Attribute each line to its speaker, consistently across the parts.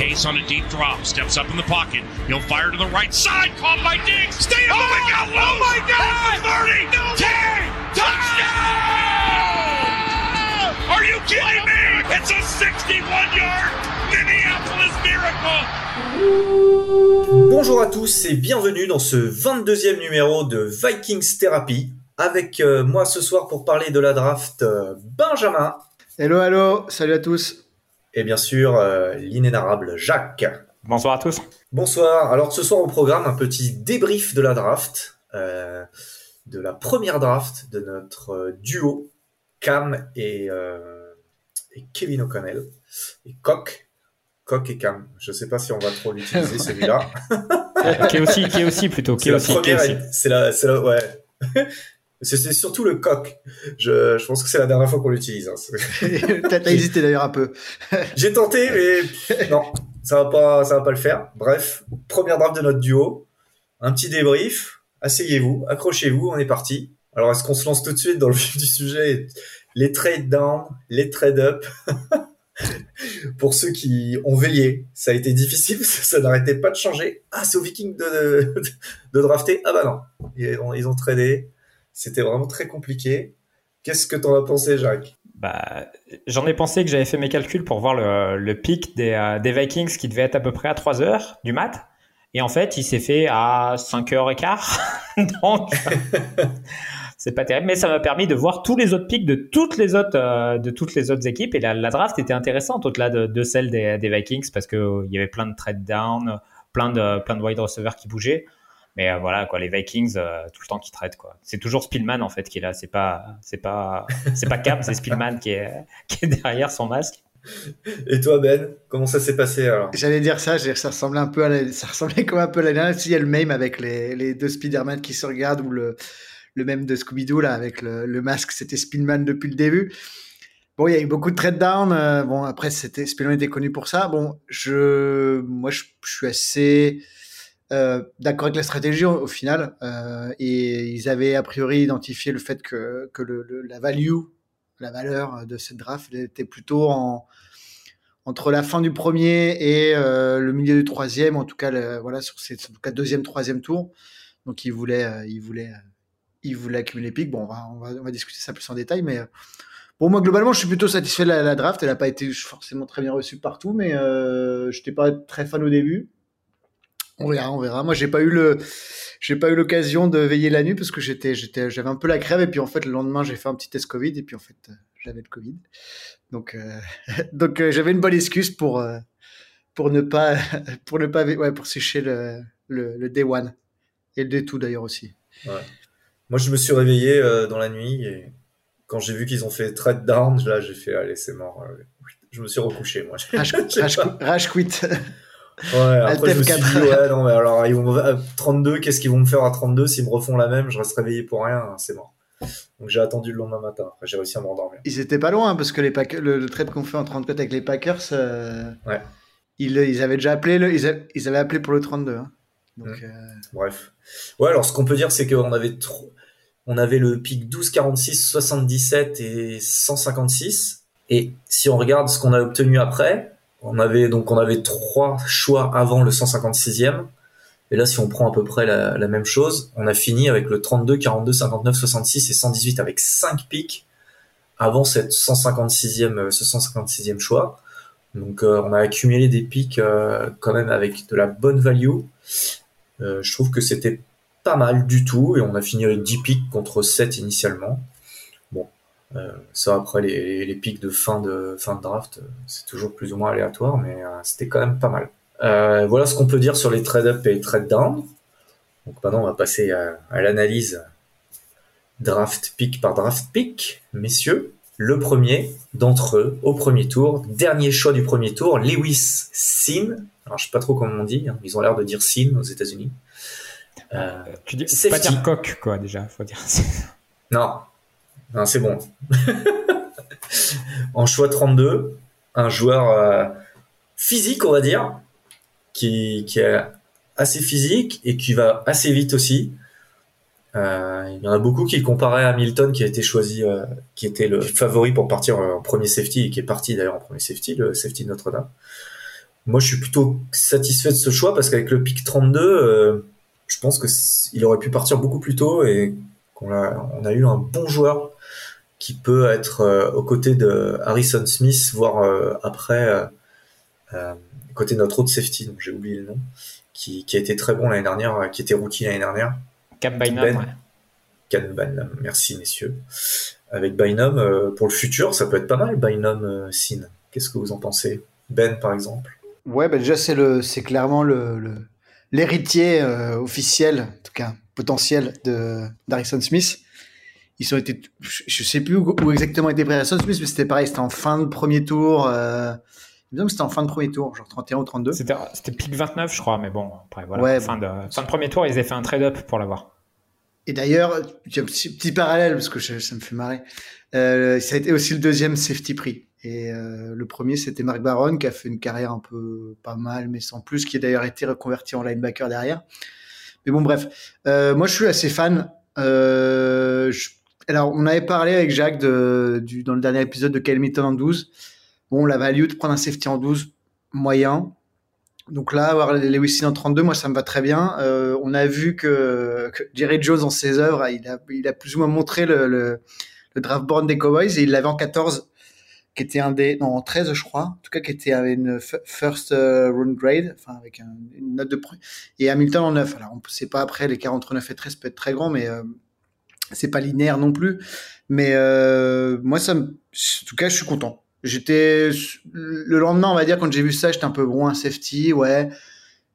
Speaker 1: Case on a deep drop, steps up in the pocket. He'll fire to the right side, caught by Diggs. Stay oh, my God, oh my God! 30, no 10, touchdown! Are you kidding me? It's a 61-yard Minneapolis miracle!
Speaker 2: Bonjour à tous et bienvenue dans ce 22e numéro de Vikings Therapy. Avec euh, moi ce soir pour parler de la draft, euh, Benjamin.
Speaker 3: Hello, hello, salut à tous.
Speaker 2: Et bien sûr, euh, l'inénarrable Jacques.
Speaker 4: Bonsoir à tous.
Speaker 2: Bonsoir. Alors ce soir au programme, un petit débrief de la draft, euh, de la première draft de notre euh, duo Cam et, euh, et Kevin O'Connell et Coq. Coq et Cam. Je sais pas si on va trop l'utiliser celui-là.
Speaker 4: qui est aussi, qui est aussi plutôt.
Speaker 2: La première. C'est la, c'est la, ouais. C'est surtout le coq. Je, je pense que c'est la dernière fois qu'on l'utilise. hein.
Speaker 3: T'as hésité d'ailleurs un peu.
Speaker 2: J'ai tenté, mais non, ça va pas, ça va pas le faire. Bref, première draft de notre duo. Un petit débrief. Asseyez-vous, accrochez-vous, on est parti. Alors, est-ce qu'on se lance tout de suite dans le vif du sujet Les trade down, les trade up? Pour ceux qui ont veillé, ça a été difficile, ça n'arrêtait pas de changer. Ah, c'est aux Vikings de, de, de drafter. Ah bah non, ils ont, ils ont tradé. C'était vraiment très compliqué. Qu'est-ce que t'en as pensé, Jacques?
Speaker 4: Bah, j'en ai pensé que j'avais fait mes calculs pour voir le, le pic des, euh, des Vikings qui devait être à peu près à 3 heures du mat. Et en fait, il s'est fait à 5 heures et quart. Donc, c'est pas terrible. Mais ça m'a permis de voir tous les autres pics de toutes les autres, euh, de toutes les autres équipes. Et la, la draft était intéressante au-delà de, de celle des, des Vikings parce que euh, y avait plein de trade down, plein de, plein de wide receivers qui bougeaient. Mais euh, voilà, quoi, les Vikings, euh, tout le temps qui traitent, quoi. C'est toujours Spielman, en fait, qui est là. C'est pas, c'est pas, c'est pas Cam, c'est Spielman qui est, qui est derrière son masque.
Speaker 2: Et toi, Ben, comment ça s'est passé alors?
Speaker 3: J'allais dire ça, ça ressemblait un peu à la- ça ressemblait comme un peu à la dernière. Il y a le même avec les, les deux Spider-Man qui se regardent ou le, le même de Scooby-Doo là avec le, le masque, c'était Spielman depuis le début. Bon, il y a eu beaucoup de trade down. euh, bon, après, c'était Spielman était connu pour ça. Bon, je, moi, je, je suis assez euh, d'accord avec la stratégie au, final. Euh, et ils avaient a priori identifié le fait que, que la value, la valeur de cette draft était plutôt en, entre la fin du premier et euh, le milieu du troisième, en tout cas, voilà, sur ces en tout cas, deuxième, troisième tour. Donc, ils voulaient, ils voulaient, ils voulaient accumuler les pics. Bon, on va, on va, discuter ça plus en détail, mais bon, moi, globalement, je suis plutôt satisfait de la, la draft. Elle n'a pas été forcément très bien reçue partout, mais je n'étais pas très fan au début. On verra, on verra. Moi, j'ai pas eu le, j'ai pas eu l'occasion de veiller la nuit parce que j'étais, j'étais, j'avais un peu la crève et puis en fait, le lendemain, j'ai fait un petit test Covid et puis en fait, euh, j'avais le Covid. Donc, euh, donc euh, j'avais une bonne excuse pour, euh, pour ne pas, pour ne pas, ouais, pour sécher le, le, le day one et le day two d'ailleurs aussi.
Speaker 2: Moi, je me suis réveillé dans la nuit et quand j'ai vu qu'ils ont fait trade down, là, j'ai fait allez, c'est mort. Je me suis recouché, moi.
Speaker 3: Rage, rage, rage quit.
Speaker 2: Ouais, après, je me suis
Speaker 3: Alt F4.
Speaker 2: dit, ouais, non, mais alors, ils vont, à 32, qu'est-ce qu'ils vont me faire à 32 s'ils me refont la même, je reste réveillé pour rien, hein, c'est mort. Donc, j'ai attendu le lendemain matin. Après, j'ai réussi à m'endormir.
Speaker 3: Ils étaient pas loin hein, parce que les Packers, le, le trade qu'on fait en 34 avec les Packers, euh,
Speaker 2: Ouais.
Speaker 3: ils, ils avaient déjà appelé, le, ils, a- ils avaient appelé pour le 32. hein. Donc,
Speaker 2: Mm.
Speaker 3: euh,
Speaker 2: Bref. Ouais, alors, ce qu'on peut dire, c'est qu'on avait trop, on avait le pic 12, 46, 77 et 156. Et si on regarde ce qu'on a obtenu après, on avait, donc, on avait trois choix avant le 156e. Et là, si on prend à peu près la, même chose, on a fini avec le 32, 42, 59, 66 et 118 avec 5 pics avant cette 156e, euh, ce 156e choix. Donc, euh, on a accumulé des pics euh, quand même avec de la bonne value. Euh, je trouve que c'était pas mal du tout et on a fini avec 10 pics contre 7 initialement. Bon, euh, ça après les, les pics de fin de fin de draft, euh, c'est toujours plus ou moins aléatoire, mais euh, c'était quand même pas mal. Euh, voilà ce qu'on peut dire sur les trade up et trade down. Donc maintenant on va passer à, à l'analyse draft pick par draft pick, messieurs. Le premier d'entre eux au premier tour, dernier choix du premier tour, Lewis Sin. Alors je sais pas trop comment on dit, hein. ils ont l'air de dire Sin aux États-Unis. Euh,
Speaker 4: Tu dis, pas dire coq, quoi, déjà, faut dire.
Speaker 2: non, c'est bon. en choix 32, un joueur euh, physique, on va dire, qui, est assez physique et qui va assez vite aussi. Euh, il y en a beaucoup qui comparaient à Hamilton, qui a été choisi, euh, qui était le favori pour partir en premier safety et qui est parti d'ailleurs en premier safety, le safety Notre-Dame. moi, je suis plutôt satisfait de ce choix parce qu'avec le pic 32, je pense que il aurait pu partir beaucoup plus tôt et qu'on a, on a eu un bon joueur qui peut être aux côtés de Harrison Smith, voire après côté de notre autre safety, donc j'ai oublié le nom, qui, qui, a été très bon l'année dernière, qui était rookie l'année dernière.
Speaker 4: Cap Bynum.
Speaker 2: Ben. merci messieurs. Avec Bynum, euh, pour le futur, ça peut être pas mal, Bynum euh, Sin. Qu'est-ce que vous en pensez? Ben, par exemple
Speaker 3: Ouais, ben déjà, c'est, le, c'est clairement le, l'héritier euh, officiel, en tout cas potentiel, de, d'Harrison Smith. Ils ont été, je sais plus où, exactement était Harrison Smith, mais c'était pareil, c'était en fin de premier tour. Il me que c'était en fin de premier tour, genre 31 ou 32.
Speaker 4: C'était, c'était pic 29, je crois, mais bon, après, voilà. Ouais, fin, de, fin de premier tour, ils avaient fait un trade-up pour l'avoir.
Speaker 3: Et d'ailleurs, un petit, petit, parallèle, parce que ça me fait marrer. Euh, ça a été aussi le deuxième safety prix. Et euh, le premier, c'était Marc Baron, qui a fait une carrière un peu pas mal, mais sans plus, qui a d'ailleurs été reconverti en linebacker derrière. Mais bon, bref. Euh, moi, je suis assez fan. Euh, je... Alors, on avait parlé avec Jacques dans le dernier épisode de Kyle en 12. Bon, la value de prendre un safety en 12, moyen. Donc là, avoir Lewis en 32, moi, ça me va très bien. Euh, on a vu que, Jerry Jones, en ses œuvres, il a, plus ou moins montré le, le, draft board des Cowboys et il l'avait en 14, qui était un des, non, en 13, je crois. En tout cas, qui était une first uh, round grade, enfin, avec une note de. Et Hamilton en 9. Alors, on ne sait pas après, les 49 et 13 peut être très grand, mais euh, c'est pas linéaire non plus. Mais euh, moi, ça me, en tout cas, je suis content. J'étais le lendemain, on va dire, quand j'ai vu ça, j'étais un peu bon, un safety, ouais.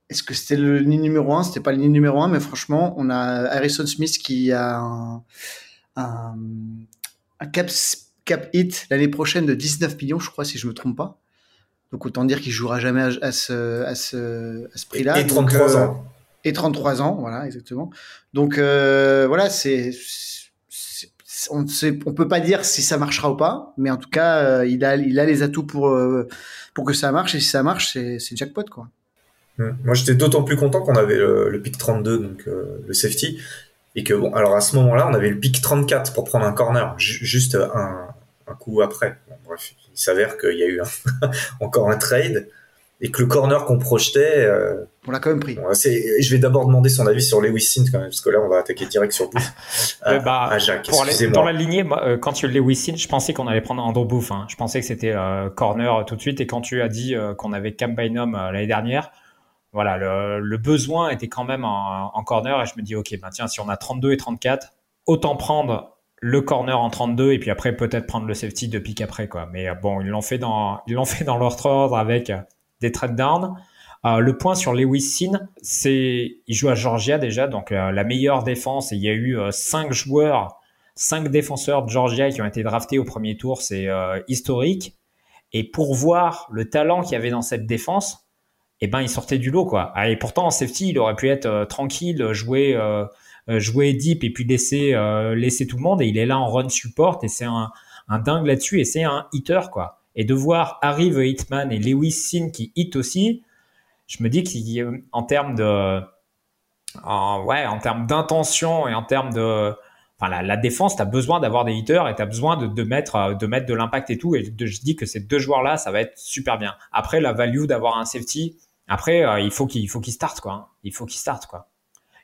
Speaker 3: Est-ce que c'était le nid numéro un? C'était pas le nid numéro un, mais franchement, on a Harrison Smith qui a un, un, cap, cap hit l'année prochaine de 19 millions, je crois, si je me trompe pas. Donc autant dire qu'il jouera jamais à, ce, à ce, à ce prix-là.
Speaker 2: Et 33
Speaker 3: euh,
Speaker 2: ans.
Speaker 3: Et 33 ans, voilà, exactement. Donc euh, voilà, c'est on ne peut pas dire si ça marchera ou pas, mais en tout cas, euh, il a, les atouts pour euh, pour que ça marche. Et si ça marche, c'est, jackpot quoi.
Speaker 2: Mmh. Moi, j'étais d'autant plus content qu'on avait le, pic 32, donc le safety, et que bon, alors à ce moment-là, on avait le pic 34 pour prendre un corner, juste un, un coup après. bref, il s'avère qu'il y a eu encore un trade et que le corner qu'on projetait. Euh,
Speaker 3: on l'a quand même pris.
Speaker 2: je vais d'abord demander son avis sur Lewis Sint quand même, parce que là on va attaquer direct sur Booth.
Speaker 4: Euh, bah, à Jacques, pour aller, dans la lignée, moi, euh, quand tu Lewis Sint, je pensais qu'on allait prendre Andrew Booth. Hein. Je pensais que c'était euh, corner tout de suite. Et quand tu as dit qu'on avait Cam Bynum l'année dernière, voilà, le, le, besoin était quand même en, en, corner. Et je me dis, ok, ben tiens, si on a 32 et 34, autant prendre le corner en 32 et puis après peut-être prendre le safety de pique après quoi. Mais bon, ils l'ont fait dans ils l'ont fait dans l'ordre ordre avec des trade down. Euh, le point sur Lewis Sin, c'est il joue à Georgia déjà, donc euh, la meilleure défense. Et il y a eu euh, cinq joueurs, cinq défenseurs de Georgia qui ont été draftés au premier tour, c'est historique. Et pour voir le talent qu'il y avait dans cette défense, eh ben il sortait du lot quoi. Et pourtant en safety, il aurait pu être tranquille, jouer jouer deep et puis laisser laisser tout le monde. Et il est là en run support et c'est un, un dingue là-dessus et c'est un hitter quoi et de voir Harry the Hitman et Lewis Sin qui hit aussi, je me dis qu'en termes de, en, ouais, en termes d'intention et en termes de, enfin la, la défense, t'as besoin d'avoir des hitters et t'as besoin de, de mettre de mettre de l'impact et tout. Et je dis que ces deux joueurs là, ça va être super bien. Après la value d'avoir un safety, après euh, il faut qu'il faut qu'il starte quoi. Hein. Il faut qu'il starte quoi.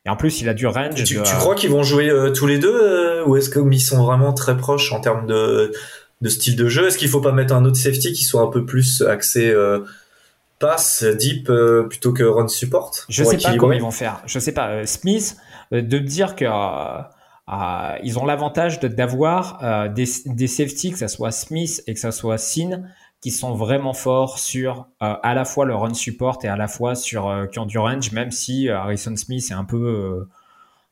Speaker 4: Et en plus, il a du range.
Speaker 2: Tu, tu crois qu'ils vont jouer euh, tous les deux euh, ou est-ce qu'ils sont vraiment très proches en termes de de style de jeu? Est-ce qu'il faut pas mettre un autre safety qui soit un peu plus axé euh, pass, deep, euh, plutôt que run support
Speaker 4: Je sais pas comment ils vont faire. Je sais pas. Euh, Smith, de dire que ils ont l'avantage d'avoir des, des safety, que ça soit Smith et que ça soit Sin, qui sont vraiment forts sur à la fois le run support et à la fois sur qui ont du range, même si Harrison Smith est un peu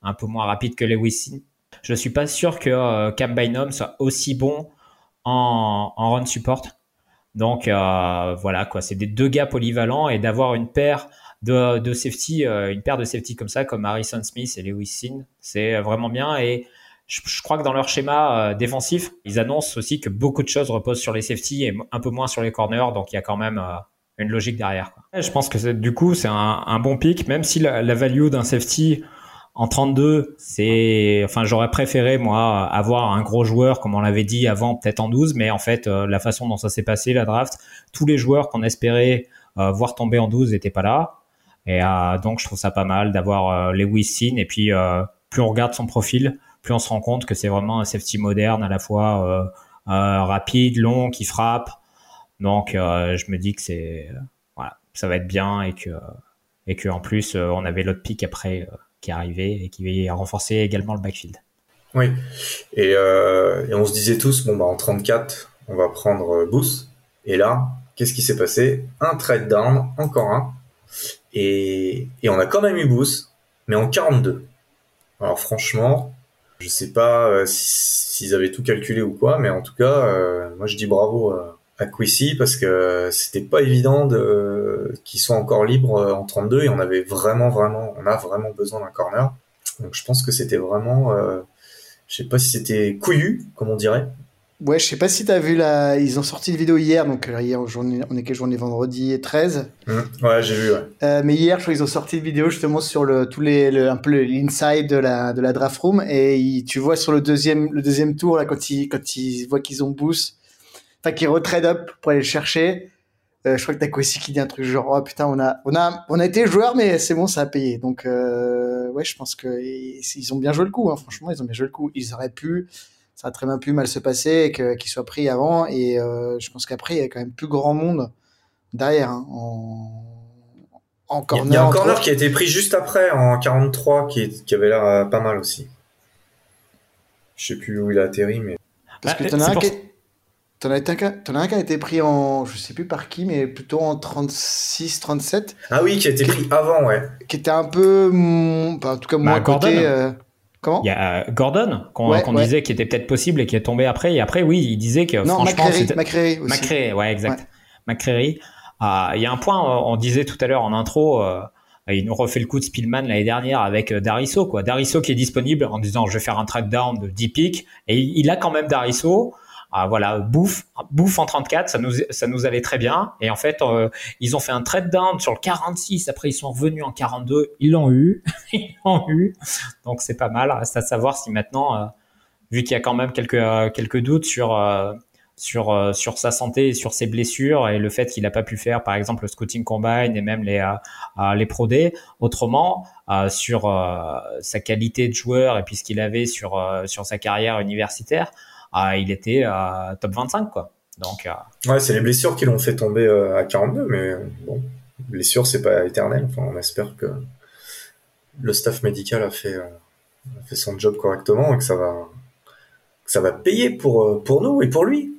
Speaker 4: un peu moins rapide que Lewis. Je suis pas sûr que Cam Bynum soit aussi bon en, run support. Donc euh, voilà quoi, c'est des deux gars polyvalents et d'avoir une paire de, de safety, euh, une paire de safety comme ça, comme Harrison Smith et Lewis Sin, c'est vraiment bien. Et je, crois que dans leur schéma euh, défensif, ils annoncent aussi que beaucoup de choses reposent sur les safety et un peu moins sur les corners. Donc il y a quand même une logique derrière. Je pense que du coup c'est un, bon pic, même si la, la value d'un safety en 32, c'est, enfin, j'aurais préféré moi avoir un gros joueur comme on l'avait dit avant, peut-être en 12, mais en fait, euh, la façon dont ça s'est passé la draft, tous les joueurs qu'on espérait voir tomber en 12 n'était pas là. Et donc je trouve ça pas mal d'avoir les Sin et puis plus on regarde son profil, plus on se rend compte que c'est vraiment un safety moderne à la fois rapide, long, qui frappe. Donc je me dis que c'est voilà, ça va être bien et que et que en plus on avait l'autre pic après qui est arrivé et qui a renforcé également le backfield.
Speaker 2: Oui, et, euh, et on se disait tous, bon bah en 34, on va prendre euh, Boost. Et là, qu'est-ce qui s'est passé? Un trade down, encore un. Et, et on a quand même eu Boost, mais en 42. Alors franchement, je sais pas euh, s'ils avaient tout calculé ou quoi, mais en tout cas, euh, moi je dis bravo à Quissy parce que c'était pas évident de qu'ils soient encore libres en 32 et on avait vraiment vraiment on a vraiment besoin d'un corner. Donc je pense que c'était vraiment euh, je sais pas si c'était couillu comme on dirait.
Speaker 3: Ouais, je sais pas si tu as vu la ils ont sorti une vidéo hier donc euh, hier journée on est quelle journée vendredi 13.
Speaker 2: Mmh. Ouais, j'ai vu ouais.
Speaker 3: Euh, mais hier je crois qu'ils ont sorti une vidéo justement sur le tous les le, un peu l'inside de la de la draft room et tu vois sur le deuxième le deuxième tour là quand ils quand ils voient qu'ils ont boost enfin qui retrade up pour aller le chercher. Euh, je crois que t'as aussi qui dit un truc genre oh putain on a on a on a été joueur mais c'est bon ça a payé donc euh, ouais je pense que ils ont bien joué le coup hein. franchement ils ont bien joué le coup ils auraient pu ça a très bien pu mal se passer et que qu'ils soient pris avant et euh, je pense qu'après il y a quand même plus grand monde derrière hein, en
Speaker 2: en corner. Il y a un corner qui a été pris juste après en 43 qui, qui avait l'air pas mal aussi. Je sais plus où il a atterri mais
Speaker 3: parce que t'en as un qui T'en as, un qui a été pris en, je sais plus par qui, mais plutôt en 36, 37.
Speaker 2: Ah oui, qui a été pris avant, ouais.
Speaker 3: Qui était un peu, en tout cas moins bah, Gordon. Côté, euh,
Speaker 4: Comment? Il y a euh, Gordon qu'on disait qui était peut-être possible et qui est tombé après. Et après, oui, il disait que non,
Speaker 3: c'était McCreary aussi.
Speaker 4: McCreary, ouais, exact. McCreary. Ah, il y a un point, on disait tout à l'heure en intro. Euh, il nous refait le coup de Spillman l'année dernière avec Dariso, quoi. Dariso qui est disponible en disant je vais faire un track down de 10 picks et il a quand même Dariso ah, voilà, bouffe, bouffe en 34, ça nous, ça nous allait très bien. Et en fait, euh, ils ont fait un trade down sur le 46. Après, ils sont revenus en 42. Ils l'ont eu, ils l'ont eu. Donc c'est pas mal. Reste à savoir si maintenant, euh, vu qu'il y a quand même quelques euh, quelques doutes sur sur sur sa santé et sur ses blessures et le fait qu'il n'a pas pu faire, par exemple, le scouting combine et même les les pro. Autrement, sur sa qualité de joueur et puis ce qu'il avait sur sur sa carrière universitaire il était à top 25 quoi. Donc
Speaker 2: euh, ouais, c'est les blessures qui l'ont fait tomber euh, à 42, mais bon, blessure c'est pas éternel. Enfin, on espère que le staff médical a fait euh, a fait son job correctement et que ça va que ça va payer pour pour nous et pour lui.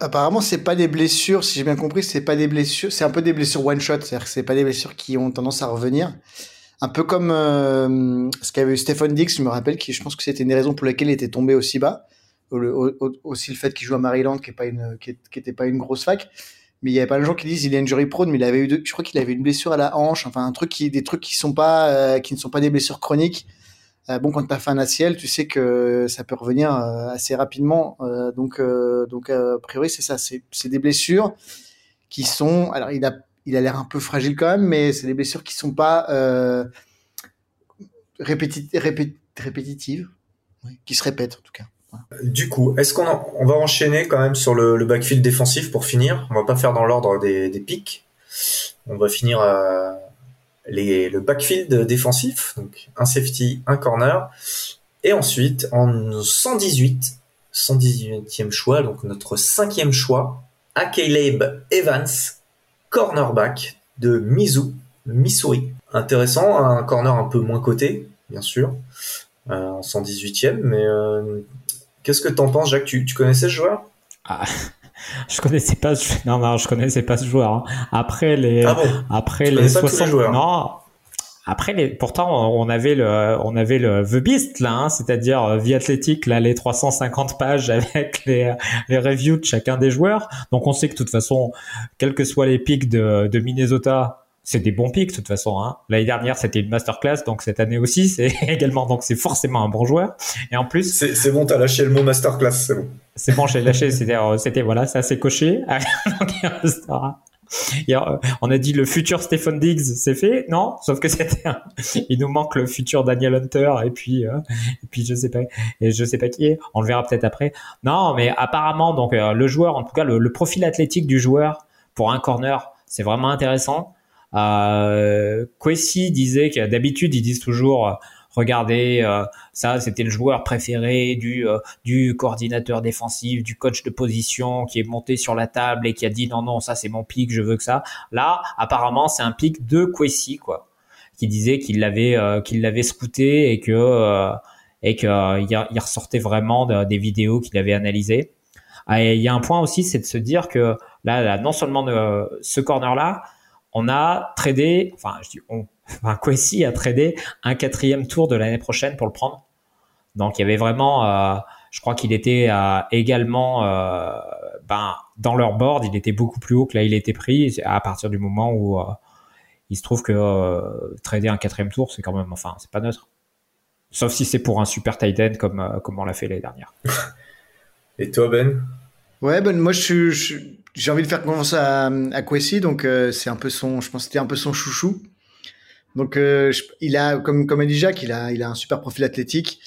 Speaker 3: Apparemment, c'est pas des blessures, si j'ai bien compris, c'est pas des blessures, c'est un peu des blessures one shot, c'est-à-dire que c'est pas des blessures qui ont tendance à revenir. Un peu comme ce qu'avait eu Stephen Dix, je me rappelle, qui je pense que c'était une des raisons pour lesquelles il était tombé aussi bas aussi le fait qu'il joue à Maryland, qui est pas une, grosse fac. Mais il y avait pas de gens qui disent il est injury prone, mais il avait eu, je crois qu'il avait une blessure à la hanche, enfin un truc des trucs qui sont pas, euh, qui ne sont pas des blessures chroniques. Euh, bon, quand tu as fait un ACL, tu sais que ça peut revenir euh, assez rapidement. donc, donc a priori c'est ça, c'est des blessures qui sont, alors il a, il a l'air un peu fragile quand même, mais c'est des blessures qui sont pas répétitives, qui se répètent en tout cas.
Speaker 2: Du coup, est-ce qu'on on va enchaîner quand même sur le, backfield défensif pour finir On va pas faire dans l'ordre des, pics. On va finir euh, le backfield défensif, donc un safety, un corner, et ensuite en 118, 118e choix, donc notre cinquième choix, à Evans, cornerback de Mizu, Missouri. Intéressant, un corner un peu moins coté, bien sûr, euh, en 118e, mais euh, Qu'est-ce que t'en penses, Jacques tu, connaissais ce joueur
Speaker 4: ah, Je connaissais pas ce... non non je connaissais pas ce joueur. Hein. Après les ah après les 60 joueurs. non après les pourtant on avait le on avait le The Beast là hein, c'est-à-dire euh, Vie Athlétique là les 350 pages avec les les reviews de chacun des joueurs. Donc on sait que de toute façon quels que soient les pics de de Minnesota c'est des bons pics de toute façon. Hein. L'année dernière, c'était une masterclass, donc cette année aussi, c'est également donc c'est forcément un bon joueur. Et en plus,
Speaker 2: c'est bon, t'as lâché le mot masterclass, c'est bon.
Speaker 4: C'est bon, j'ai lâché. C'était euh, c'était voilà, ça s'est coché. Euh, on a dit le futur Stephen Diggs, c'est fait, non Sauf que c'était, il nous manque le futur Daniel Hunter et puis euh, et puis je sais pas et je sais pas qui est. On le verra peut-être après. Non, mais apparemment donc le joueur, en tout cas le profil athlétique du joueur pour un corner c'est vraiment intéressant. Euh, Kwesi disait que d'habitude ils disent toujours regardez, euh, ça c'était le joueur préféré du, euh, du coordinateur défensif, du coach de position qui est monté sur la table et qui a dit non, non, ça c'est mon pic, je veux que ça. Là, apparemment, c'est un pic de Kwesi, quoi, qui disait qu'il l'avait euh, qu'il l'avait scouté et que et qu'il il ressortait vraiment des vidéos qu'il avait analysées. Et il y a un point aussi, c'est de se dire que là, là non seulement ce corner-là, on a tradé, enfin, je dis on, enfin, Kwesi a tradé un quatrième tour de l'année prochaine pour le prendre. Donc il y avait vraiment, euh, je crois qu'il était euh, également, euh, ben, dans leur board, il était beaucoup plus haut que là il était pris à partir du moment où il se trouve que trader un quatrième tour, c'est quand même, enfin, c'est pas neutre. Sauf si c'est pour un super tight end comme, comme on l'a fait l'année dernière.
Speaker 2: Et toi, Ben?
Speaker 3: Ouais, ben moi, je, j'ai envie de faire confiance à, Kwesi, donc c'est un peu son, je pense c'était un peu son chouchou. Donc, euh, il a, comme, comme dit Jacques, il a, il a un super profil athlétique.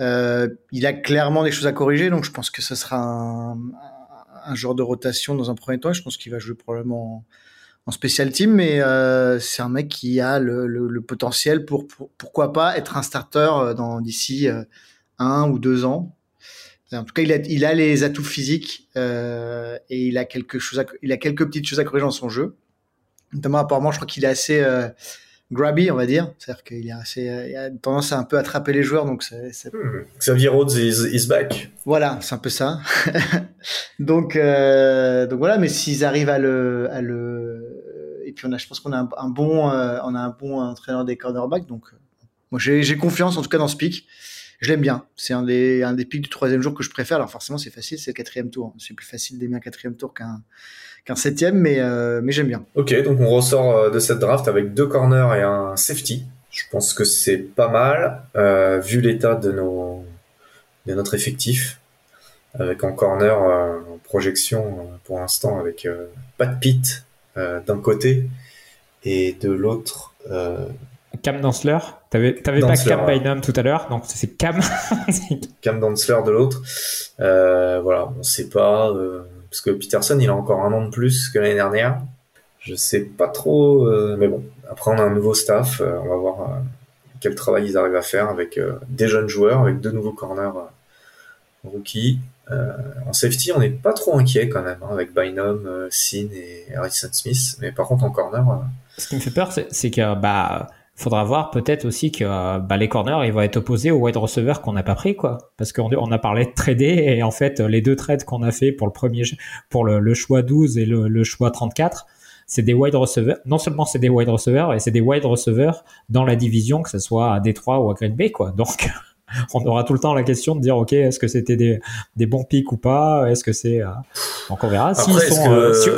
Speaker 3: Euh, il a clairement des choses à corriger, donc je pense que ce sera un, un genre de rotation dans un premier temps. Je pense qu'il va jouer probablement en, en special team, mais euh, c'est un mec qui a le, potentiel pour, pour, pourquoi pas être un starter euh, d'ici euh, un ou deux ans. En tout cas, il a, il a les atouts physiques euh, et il a quelque chose, à, il a quelques petites choses à corriger dans son jeu. Notamment, apparemment, je crois qu'il est assez euh, grabby, on va dire. C'est-à-dire qu'il a, assez, il a tendance à un peu attraper les joueurs. Donc c'est, c'est...
Speaker 2: Hmm. Xavier Rhodes is, is, back.
Speaker 3: Voilà, c'est un peu ça. donc, euh, donc voilà, mais s'ils arrivent à le, à le, et puis on a, je pense qu'on a un, un bon, euh, on a un bon entraîneur des cornerbacks. Donc, euh, moi j'ai, j'ai confiance en tout cas dans ce pic. Je l'aime bien. C'est un des, un des pics du troisième jour que je préfère. Alors forcément, c'est facile, c'est le quatrième tour. C'est plus facile d'aimer un quatrième tour qu'un, septième, mais, euh, mais j'aime bien.
Speaker 2: Ok, donc on ressort de cette draft avec deux corners et un safety. Je pense que c'est pas mal, euh, vu l'état de, de notre effectif, avec en corner euh, en projection pour l'instant avec Pat Pitt d'un côté et de l'autre.
Speaker 4: Cam Dansler. T'avais, t'avais pas Cam Bynum tout à l'heure, donc c'est Cam.
Speaker 2: Cam Dansler de l'autre. voilà, on sait pas parce que Peterson il a encore un an de plus que l'année dernière. Je sais pas trop, euh, mais bon. Après on a un nouveau staff, euh, on va voir euh, quel travail ils arrivent à faire avec des jeunes joueurs, avec deux nouveaux corners rookies. en safety on n'est pas trop inquiet quand même, hein, avec Bynum, Sin et Harrison Smith. Mais par contre en corner.
Speaker 4: Ce qui me fait peur, c'est, c'est que bah faudra voir peut-être aussi que bah, les corners ils vont être opposés aux wide receivers qu'on n'a pas pris quoi. Parce qu'on on a parlé de trader et en fait les deux trades qu'on a fait pour le premier pour le, le choix 12 et le, le, choix 34 c'est des wide receivers non seulement c'est des wide receivers et c'est des wide receivers dans la division que ce soit à Détroit ou à Green Bay quoi. Donc on aura tout le temps la question de dire ok est-ce que c'était des, des bons pics ou pas? Est-ce que c'est euh... donc on verra.
Speaker 2: Après, sont, que... euh, si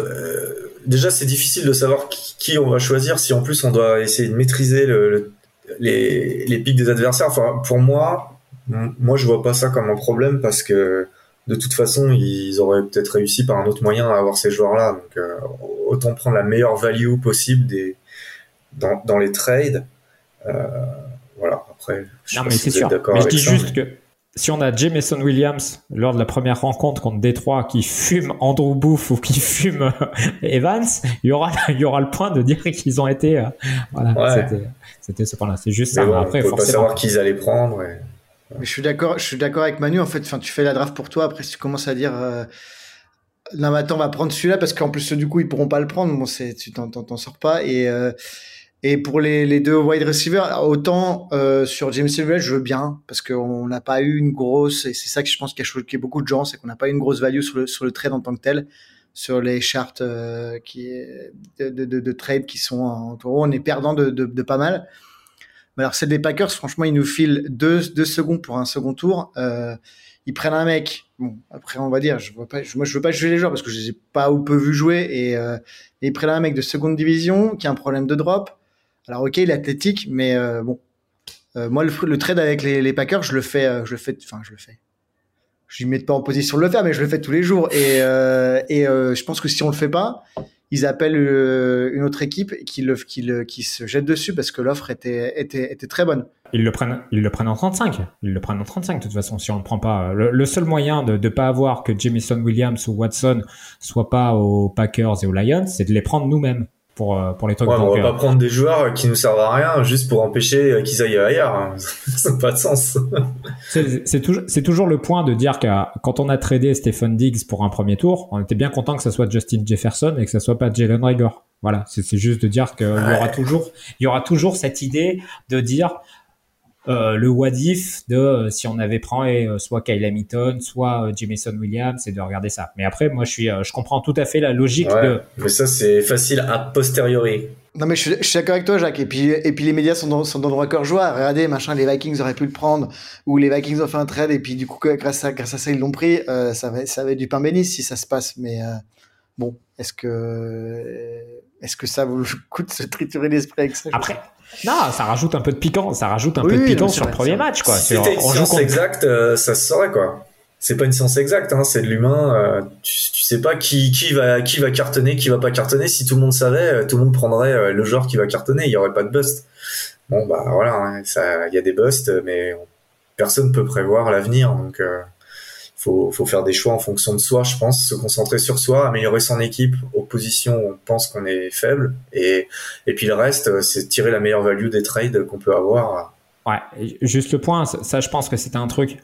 Speaker 2: déjà c'est difficile de savoir qui, qui, on va choisir si en plus on doit essayer de maîtriser le, le, les, les pics des adversaires. Enfin, pour moi, moi je vois pas ça comme un problème parce que de toute façon ils auraient peut-être réussi par un autre moyen à avoir ces joueurs-là. Donc euh, autant prendre la meilleure value possible des dans, dans les trades. Euh, voilà. Après,
Speaker 4: je c'est sûr. Mais je dis ça, juste mais... que si on a Jameson Williams lors de la première rencontre contre Détroit qui fume Andrew Booth ou qui fume Evans, il y aura, il y aura le point de dire qu'ils ont été, euh, voilà, ouais. c'était ce point-là. C'est juste ça.
Speaker 2: Bon,
Speaker 4: après,
Speaker 2: peut
Speaker 4: forcément.
Speaker 2: pas savoir qui ils allaient prendre. Et...
Speaker 3: Mais je suis d'accord, je suis d'accord avec Manu. En fait, enfin, tu fais la draft pour toi. Après, si tu commences à dire, euh, non, mais attends, on va prendre celui-là parce qu'en plus, du coup, ils pourront pas le prendre. Bon, c'est, tu t'en, t'en sors pas. Et, euh, et pour les, les deux wide receivers, autant euh, sur James Silver, je veux bien parce qu'on n'a pas eu une grosse, et c'est ça que je pense qu'il y a choqué beaucoup de gens, c'est qu'on n'a pas eu une grosse value sur le, sur le trade en tant que tel, sur les charts euh, qui, de, de, de, de, trade qui sont en taureau. On est perdant de, pas mal. Mais alors, c'est des Packers, franchement, ils nous filent deux, deux secondes pour un second tour. Euh, ils prennent un mec. Bon, après, on va dire, je vois pas, moi, je veux pas juger les joueurs parce que je les ai pas ou peu vu jouer et, euh, et ils prennent un mec de seconde division qui a un problème de drop alors ok, il est athlétique, mais euh, bon, euh, moi le, trade avec les, Packers, je le fais, euh, je le fais, enfin je le fais. Je ne mets pas en position de le faire, mais je le fais tous les jours. Et, je pense que si on le fait pas, ils appellent une autre équipe qui, se jette dessus parce que l'offre était, très bonne.
Speaker 4: Ils le prennent, ils le prennent en 35. Ils le prennent en 35 de toute façon si on le prend pas. Le, le seul moyen de ne pas avoir que Jamison Williams ou Watson soient pas aux Packers et aux Lions, c'est de les prendre nous-mêmes pour, euh, pour les trucs.
Speaker 2: Ouais, on va pas prendre des joueurs qui nous servent à rien juste pour empêcher euh, qu'ils aillent ailleurs. hein. Ça n'a pas de sens.
Speaker 4: c'est toujours, le point de dire que quand on a tradé Stephen Diggs pour un premier tour, on était bien content que ça soit Justin Jefferson et que ça soit pas Jalen Rager. Voilà, c'est juste de dire qu'il y aura
Speaker 2: Ouais.
Speaker 4: toujours, il y aura toujours cette idée de dire euh, le what if de euh, si on avait pris euh, soit Kyle Hamilton, soit euh, Jameson Williams, et de regarder ça. Mais après, moi, je suis, euh, je comprends tout à fait la logique
Speaker 2: Ouais.
Speaker 4: de.
Speaker 2: Mais ça, c'est facile a posteriori.
Speaker 3: Non mais je suis, je suis d'accord avec toi Jacques et puis et puis les médias sont dans, sont dans le droit cœur joie regardez machin les Vikings auraient pu le prendre ou les Vikings ont fait un trade et puis du coup grâce à grâce à ça ils l'ont pris euh, ça va ça va être du pain béni si ça se passe mais euh, bon est-ce que est-ce que ça coup de se triturer l'esprit avec ça
Speaker 4: Après, non, ça rajoute un peu de piquant, ça rajoute un
Speaker 3: Oui,
Speaker 4: peu de piquant sur le premier match, quoi.
Speaker 2: si
Speaker 4: C'est-
Speaker 2: c'était une science
Speaker 4: contre-
Speaker 2: exacte, euh, ça se saurait quoi. C'est pas une science exacte, hein, c'est de l'humain. euh, tu, tu sais pas qui, qui va qui va cartonner, qui va pas cartonner. Si tout le monde savait, euh, tout le monde prendrait le joueur qui va cartonner. Il y aurait pas de bust. Bon bah voilà, hein, ça, il y a des busts, mais on- personne peut prévoir l'avenir. Donc euh, faut faut faire des choix en fonction de soi, je pense, se concentrer sur soi, améliorer son équipe aux positions où on pense qu'on est faible, et et puis le reste, euh, c'est tirer la meilleure value des trades qu'on peut avoir.
Speaker 4: Ouais, juste le point, ça, je pense que c'était un truc.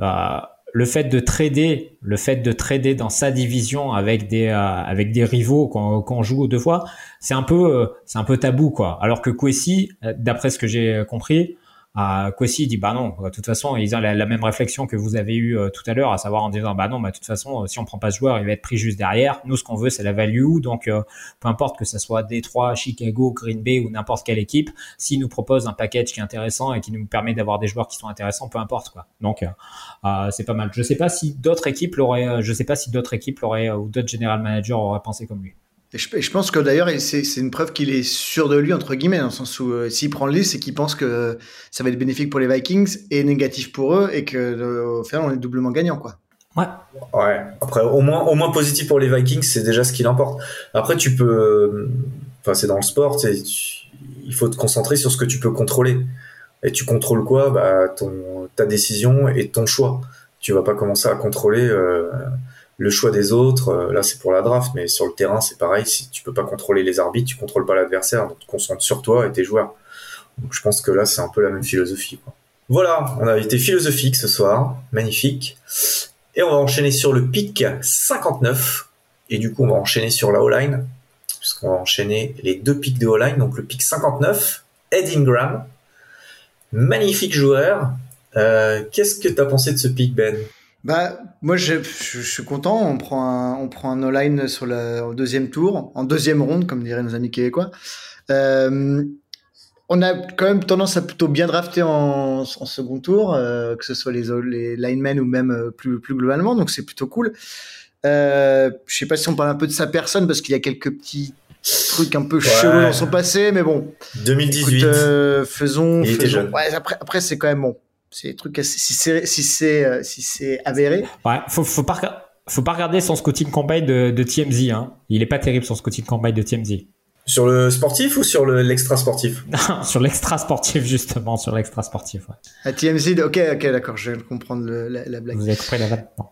Speaker 4: euh, le fait de trader, le fait de trader dans sa division avec des euh, avec des rivaux qu'on qu'on joue deux fois, c'est un peu c'est un peu tabou quoi. Alors que Kwesi, d'après ce que j'ai compris, euh, Kwesi dit bah non, de toute façon ils ont la, même réflexion que vous avez eu euh, tout à l'heure, à savoir en disant bah non, bah de toute façon euh, si on prend pas ce joueur, il va être pris juste derrière. Nous ce qu'on veut c'est la value, donc euh, peu importe que ça soit Détroit, Chicago, Green Bay ou n'importe quelle équipe, s'il nous propose un package qui est intéressant et qui nous permet d'avoir des joueurs qui sont intéressants, peu importe quoi. Donc euh, euh, c'est pas mal. Je sais pas si d'autres équipes l'auraient, euh, je sais pas si d'autres équipes l'auraient euh, ou d'autres general managers auraient pensé comme lui.
Speaker 3: Et je, et je pense que d'ailleurs, c'est une preuve qu'il est sûr de lui, entre guillemets, dans le sens où euh, s'il prend le liste, c'est qu'il pense que ça va être bénéfique pour les Vikings et négatif pour eux et que euh, au final, on est doublement gagnant, quoi.
Speaker 4: Ouais.
Speaker 2: Ouais. Après, au moins, au moins positif pour les Vikings, c'est déjà ce qui l'importe. Après, tu peux, enfin, c'est dans le sport, tu- il faut te concentrer sur ce que tu peux contrôler. Et tu contrôles quoi? Bah, ton, ta décision et ton choix. Tu vas pas commencer à contrôler euh, le choix des autres. Euh, Là, c'est pour la draft, mais sur le terrain, c'est pareil. Si tu peux pas contrôler les arbitres, tu contrôles pas l'adversaire. Donc, te concentres sur toi et tes joueurs. Donc, je pense que là, c'est un peu la même philosophie. Voilà, on a été philosophique ce soir, magnifique. Et on va enchaîner sur le pic 59. Et du coup, on va enchaîner sur la O-line, puisqu'on va enchaîner les deux pics de O-line. Donc le pic 59, Ed Ingram, magnifique joueur. Euh, Qu'est-ce que tu as pensé de ce pic, Ben?
Speaker 3: Bah, moi, je, je, je suis content. On prend un, on prend un all-line sur le au deuxième tour, en deuxième ronde, comme diraient nos amis québécois. Euh, on a quand même tendance à plutôt bien drafter en, en second tour, euh, que ce soit les, les linemen ou même euh, plus, plus globalement. Donc, c'est plutôt cool. Je sais pas si on parle un peu de sa personne parce qu'il y a quelques petits trucs un peu chelous dans son passé, mais bon.
Speaker 2: 2018.
Speaker 3: Écoute, euh, faisons.
Speaker 2: Il était
Speaker 3: faisons-
Speaker 2: jeune.
Speaker 3: Ouais, après, après c'est quand même bon. C'est des trucs assez- si c'est si c'est euh, si c'est avéré.
Speaker 4: Ouais, faut, faut pas, faut pas regarder son scouting combine de, de TMZ. Hein. Il est pas terrible son scouting combine de TMZ.
Speaker 2: Sur le sportif ou sur le- l'extra sportif
Speaker 4: Non, sur l'extra sportif justement, sur l'extra sportif. Ouais.
Speaker 3: À TMZ, ok, ok, d'accord, je viens de comprendre le- la, la blague.
Speaker 4: Vous avez compris la vanne Non.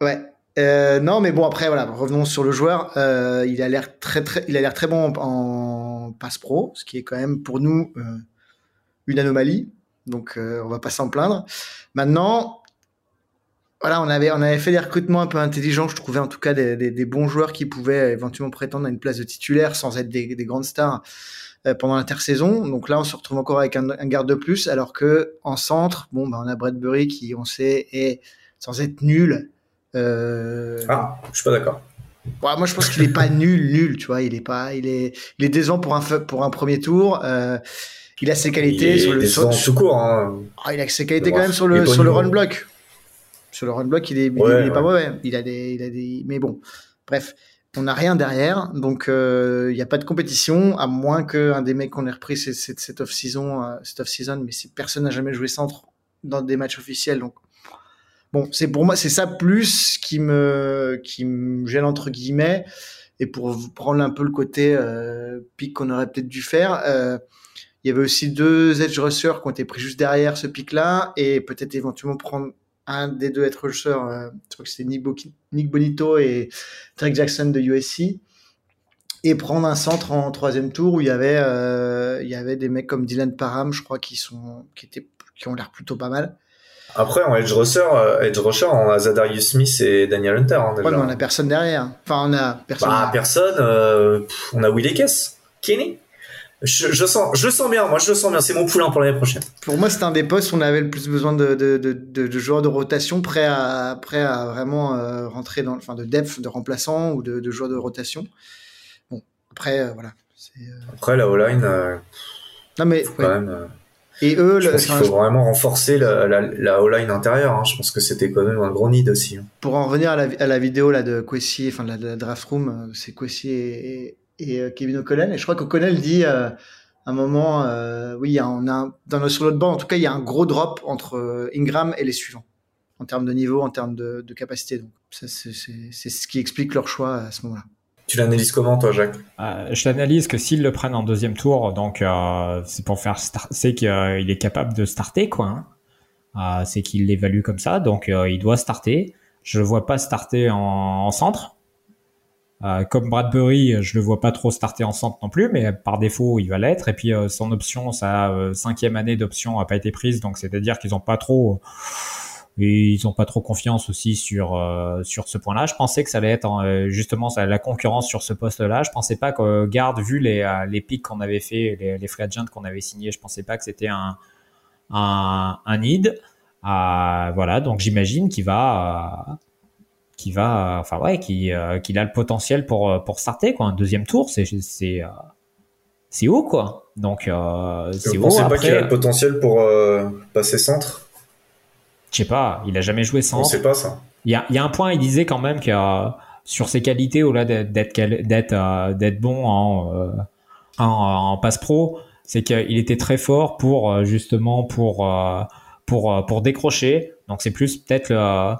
Speaker 3: Ouais. Euh, non, mais bon, après, voilà, revenons sur le joueur. Euh, il a l'air très, très, il a l'air très bon en, en passe pro, ce qui est quand même pour nous euh, une anomalie. Donc, euh, on va pas s'en plaindre. Maintenant, voilà, on avait, on avait fait des recrutements un peu intelligents, je trouvais en tout cas des, des, des bons joueurs qui pouvaient éventuellement prétendre à une place de titulaire sans être des, des grandes stars euh, pendant l'intersaison. Donc là, on se retrouve encore avec un, un garde de plus, alors que en centre, bon, bah, on a Bradbury qui, on sait, est sans être nul. Euh,
Speaker 2: Ah, je suis pas d'accord.
Speaker 3: Ouais, moi, je pense qu'il est pas nul, nul, tu vois. Il est pas, il est, il est décevant pour un, pour un premier tour. Euh, il a ses qualités
Speaker 2: il
Speaker 3: sur le, sur-
Speaker 2: court. Hein.
Speaker 3: ah, il a ses qualités quand même sur le, sur le run block. Sur le run block, il est, il est-
Speaker 2: Ouais,
Speaker 3: il est pas mauvais. Il a des, il a des, mais bon. Bref. On n'a rien derrière, donc euh, il n'y a pas de compétition, à moins qu'un des mecs qu'on ait repris cette, cette, cette off-season, euh, cette off-season, mais c'est- personne n'a jamais joué centre dans des matchs officiels, donc bon, c'est pour moi, c'est ça plus qui me, qui me gêne entre guillemets, et pour prendre un peu le côté euh, pic qu'on aurait peut-être dû faire, euh, il y avait aussi deux edge rushers qui ont été pris juste derrière ce pic-là, et peut-être éventuellement prendre un des deux edge rushers, euh, je crois que c'était Nick, Bo- Nick Bonito et Drake Jackson de USC. et prendre un centre en troisième tour où il y avait, il y avait des mecs comme Dylan Parham, je crois, qui sont, qui étaient, qui ont l'air plutôt pas mal.
Speaker 2: Après, en edge rusher, edge rusher, on a Zadarius Smith et Daniel Hunter. Hein, déjà.
Speaker 3: Ouais, mais on a personne derrière. Enfin, on a personne.
Speaker 2: Bah, personne. on a Willie Kess, Kenny. Je, je, sens, je sens bien, moi je sens bien, c'est mon poulain pour l'année prochaine.
Speaker 3: Pour moi, c'est un des postes où on avait le plus besoin de, de, de, de joueurs de rotation prêts à, prêts à vraiment euh, rentrer dans, enfin, de depth, de remplaçants ou de, joueurs de rotation. Bon, après, euh, voilà.
Speaker 2: Euh, après, la O-line,
Speaker 3: non, mais,
Speaker 2: quand même,
Speaker 3: Et eux,
Speaker 2: je pense qu'il faut vraiment renforcer la, la, la O-line intérieure. Hein. Je pense que c'était quand même un gros nid aussi. Hein.
Speaker 3: Pour en revenir à la, à la vidéo là de Kwesi, enfin de la, la, draft room, c'est Kwesi et, et euh, Kevin O'Connell. Et je crois qu'O'Connell dit euh, à un moment, euh, oui, on a dans sur l'autre banc, en tout cas, il y a un gros drop entre Ingram et les suivants en termes de niveau, en termes de, capacité. Donc, c'est ce qui explique leur choix à ce moment-là.
Speaker 2: Tu l'analyses comment, toi, Jacques?
Speaker 4: Je l'analyse que s'ils le prennent en deuxième tour, donc c'est pour faire, c'est qu'il est capable de starter, quoi. Hein. c'est qu'il l'évalue comme ça, donc il doit starter. Je le vois pas starter en centre. Euh, comme Bradbury, je le vois pas trop starter en centre non plus, mais par défaut, il va l'être. Et puis euh, son option, sa euh, cinquième année d'option a pas été prise, donc c'est-à-dire qu'ils ont pas trop, ils ont pas trop confiance aussi sur sur ce point-là. Je pensais que ça allait être justement ça, la concurrence sur ce poste-là. Je pensais pas que garde vu les les pics qu'on avait fait, les, les free agents qu'on avait signés, je pensais pas que c'était un un, un need. voilà, donc j'imagine qu'il va qui va, enfin ouais, qui, euh, qui a le potentiel pour euh, pour starter quoi. Un deuxième tour, c'est c'est euh, c'est haut quoi. Donc c'est haut.
Speaker 2: Vous pas qu'il a le potentiel pour passer centre?
Speaker 4: Je sais pas. Il a jamais joué centre.
Speaker 2: On sait pas ça.
Speaker 4: Il y a, il y a un point. Il disait quand même que sur ses qualités, au-delà d'être d'être d'être bon en, en, en passe pro, c'est qu'il était très fort pour justement pour pour pour décrocher. Donc c'est plus peut-être le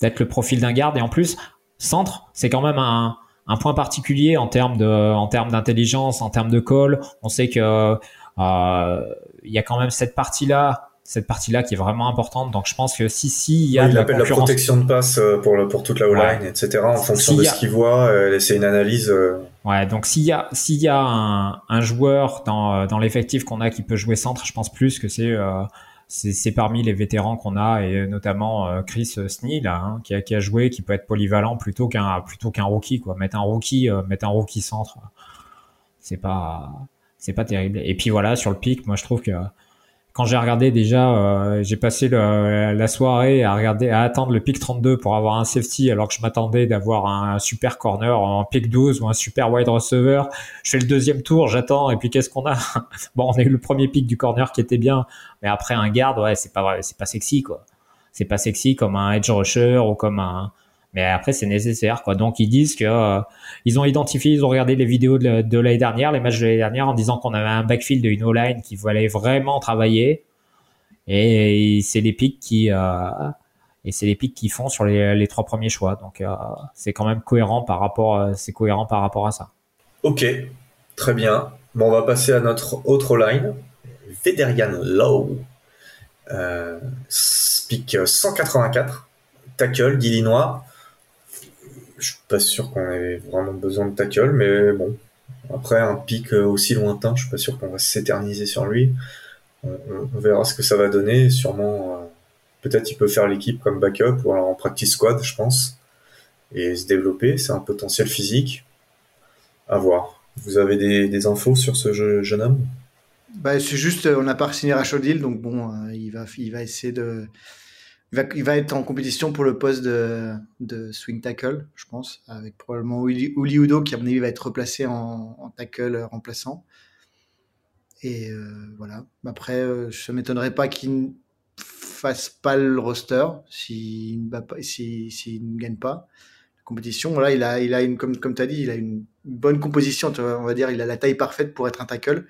Speaker 4: peut-être le profil d'un garde. Et en plus, centre, c'est quand même un, un point particulier en termes de, en termes d'intelligence, en termes de call. On sait que euh, il y a quand même cette partie-là, cette partie-là qui est vraiment importante. Donc je pense que si si il y a
Speaker 2: de la, la protection de passe euh, pour le, pour toute la O-line, etc. En fonction de ce qu'il voit, euh, c'est une analyse.
Speaker 4: Ouais, donc s'il y a s'il y a un, un joueur dans dans l'effectif qu'on a qui peut jouer centre, je pense plus que c'est c'est parmi les vétérans qu'on a et notamment euh, Chris Sneal hein, qui, a, qui, a, joué, qui peut être polyvalent plutôt qu'un plutôt qu'un rookie quoi. Mettre un rookie, euh, mettre un rookie centre, c'est pas c'est pas terrible. Et puis voilà sur le pic, moi je trouve que quand j'ai regardé déjà, euh, j'ai passé la soirée à regarder, à attendre le pick 32 pour avoir un safety, alors que je m'attendais d'avoir un super corner en pick 12 ou un super wide receiver. Je fais le deuxième tour, j'attends, et puis qu'est-ce qu'on a? Bon, on a eu le premier pick du corner qui était bien, mais après un garde, ouais, c'est pas c'est pas sexy quoi. C'est pas sexy comme un edge rusher ou comme un mais après c'est nécessaire quoi. Donc ils disent que euh, ils ont identifié, ils ont regardé les vidéos de, l'année dernière, les matchs de l'année dernière en disant qu'on avait un backfield de une O-line qui voulait vraiment travailler et c'est les pics qui euh, et c'est les pics qui font sur les, les trois premiers choix. Donc euh, c'est quand même cohérent par rapport c'est cohérent par rapport à ça.
Speaker 2: OK. Très bien. Bon, on va passer à notre autre line, Vederian Low. Euh, pick 184 tackle d'Illinois je suis pas sûr qu'on ait vraiment besoin de tackle, mais bon. Après, un pic euh, aussi lointain, je suis pas sûr qu'on va s'éterniser sur lui. On, verra ce que ça va donner. Sûrement, euh, peut-être il peut faire l'équipe comme backup ou alors en practice squad, je pense, et se développer. C'est un potentiel physique. À voir. Vous avez des, infos sur ce jeune homme?
Speaker 3: Bah, C'est juste, on n'a pas signé Rachel Deal, donc bon, euh, il, va, il va essayer de il va, être en compétition pour le poste de, swing tackle, je pense, avec probablement Uli, Udo qui, à mon avis, va être replacé en, tackle remplaçant. Et euh, voilà. Après, euh, je ne m'étonnerais pas qu'il ne fasse pas le roster s'il ne, gagne pas la compétition. Voilà, il a, une, comme, tu as dit, il a une bonne composition. On va dire, il a la taille parfaite pour être un tackle.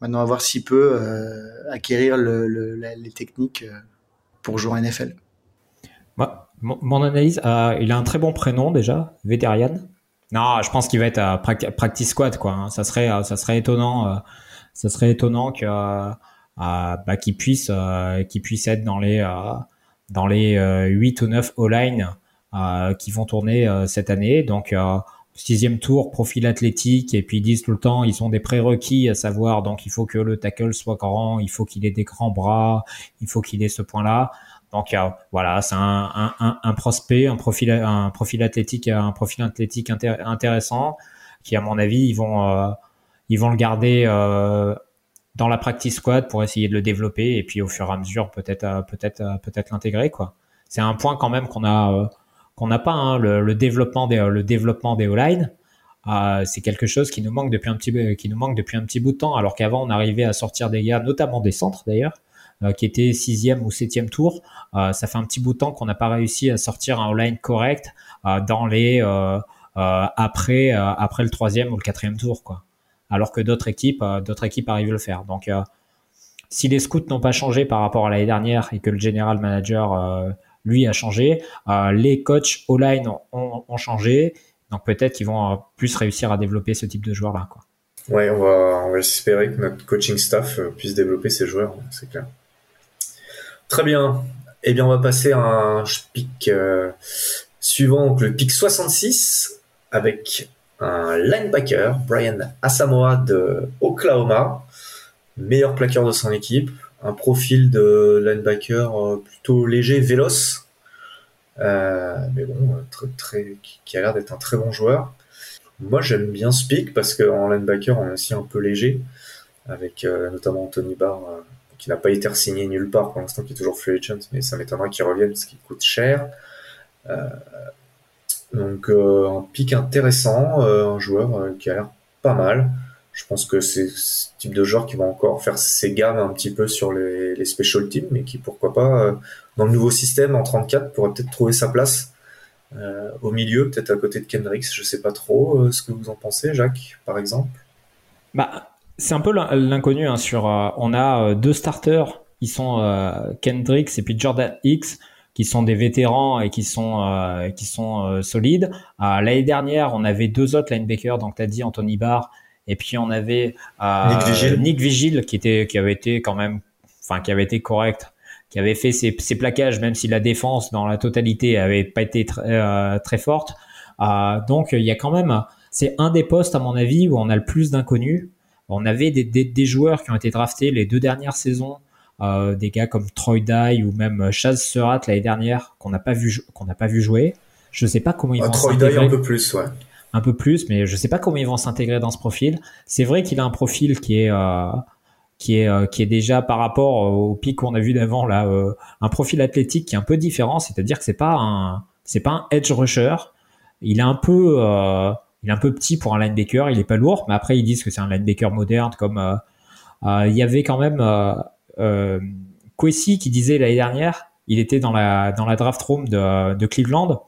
Speaker 3: Maintenant, à voir s'il peut euh, acquérir le, les techniques pour jouer NFL
Speaker 4: mon, analyse, euh, il a un très bon prénom déjà, Vétérian. Non, je pense qu'il va être à practice squad quoi. Hein. Ça serait, euh, ça serait étonnant, euh, ça serait étonnant bah, qu'il puisse, qu'il puisse être dans les dans les 8 ou 9 O-line qui vont tourner cette année. Donc sixième tour, profil athlétique, et puis ils disent tout le temps, ils ont des prérequis à savoir, donc il faut que le tackle soit grand, il faut qu'il ait des grands bras, il faut qu'il ait ce point-là. Donc euh, voilà, c'est un, un, un, prospect, un profil, un profil athlétique, un profil athlétique intéressant, qui à mon avis, ils vont, euh, ils vont le garder euh, dans la practice squad pour essayer de le développer, et puis au fur et à mesure peut-être, peut-être, peut-être l'intégrer quoi. C'est un point quand même qu'on a qu'on n'a pas hein, le, développement des le développement des O-line. Euh, c'est quelque chose qui nous manque depuis un petit qui nous manque depuis un petit bout de temps. Alors qu'avant on arrivait à sortir des gars, notamment des centres d'ailleurs, euh, qui étaient sixième ou septième tour. Euh, ça fait un petit bout de temps qu'on n'a pas réussi à sortir un O-line correct dans les après après le troisième ou le quatrième tour quoi. Alors que d'autres équipes d'autres équipes arrivent à le faire. Donc si les scouts n'ont pas changé par rapport à l'année dernière et que le general manager lui a changé. Euh, les coachs online ont, changé. Donc peut-être qu'ils vont euh, plus réussir à développer ce type de joueurs-là. Quoi.
Speaker 2: Ouais, on va, espérer que notre coaching staff euh, puisse développer ces joueurs, c'est clair. Très bien. Eh bien, on va passer à un pic suivant, le pic 66, avec un linebacker, Brian Asamoah de Oklahoma, meilleur plaqueur de son équipe, un profil de linebacker euh, plutôt léger, véloce, euh, mais bon, très, très, qui a l'air d'être un très bon joueur. Moi, j'aime bien Speak parce qu'en linebacker, on est aussi un peu léger, avec euh, notamment Anthony Barr, qui n'a pas été signé nulle part pour l'instant, qui est toujours free agent, mais ça m'étonnerait qu'il revienne parce qu'il coûte cher. donc, un pic intéressant, un joueur qui a l'air pas mal je pense que c'est ce type de joueur qui va encore faire ses gammes un petit peu sur les, les special teams, mais qui, pourquoi pas, euh, dans le nouveau système en 34, pourrait peut-être trouver sa place euh, au milieu, peut-être à côté de Kendricks. Je sais pas trop euh, ce que vous en pensez, Jacques, par exemple.
Speaker 4: Bah, c'est un peu l'inconnu. Hein, on a deux starters, ils sont Kendricks et puis Jordan X qui sont des vétérans et qui sont qui sont solides. L'année dernière, on avait deux autres linebackers, donc tu as dit Anthony Barr et puis on avait euh, Nick, Vigil. qui était, qui avait été quand même, enfin qui avait été correct, qui avait fait ses, ses plaquages, même si la défense dans la totalité avait pas été très, euh, très forte. Euh, donc il y a quand même, c'est un des postes à mon avis où on a le plus d'inconnus. On avait des, des, des, joueurs qui ont été draftés les deux dernières saisons, des gars comme Troy Dye ou même Chaz Surratt l'année dernière qu'on n'a pas vu qu'on n'a pas vu jouer. Je sais pas comment ils
Speaker 2: ah,
Speaker 4: vont.
Speaker 2: Troy Dye un peu plus, ouais
Speaker 4: un peu plus, mais je sais pas comment ils vont s'intégrer dans ce profil. C'est vrai qu'il a un profil qui est euh, qui est euh, qui est déjà par rapport au pic qu'on a vu d'avant là, euh, un profil athlétique qui est un peu différent, c'est-à-dire que c'est pas un pas un edge rusher. Il est un peu il est un peu petit pour un linebacker, il est pas lourd, mais après ils disent que c'est un linebacker moderne comme il y avait quand même euh, qui disait l'année dernière, il était dans la dans la draft room de Cleveland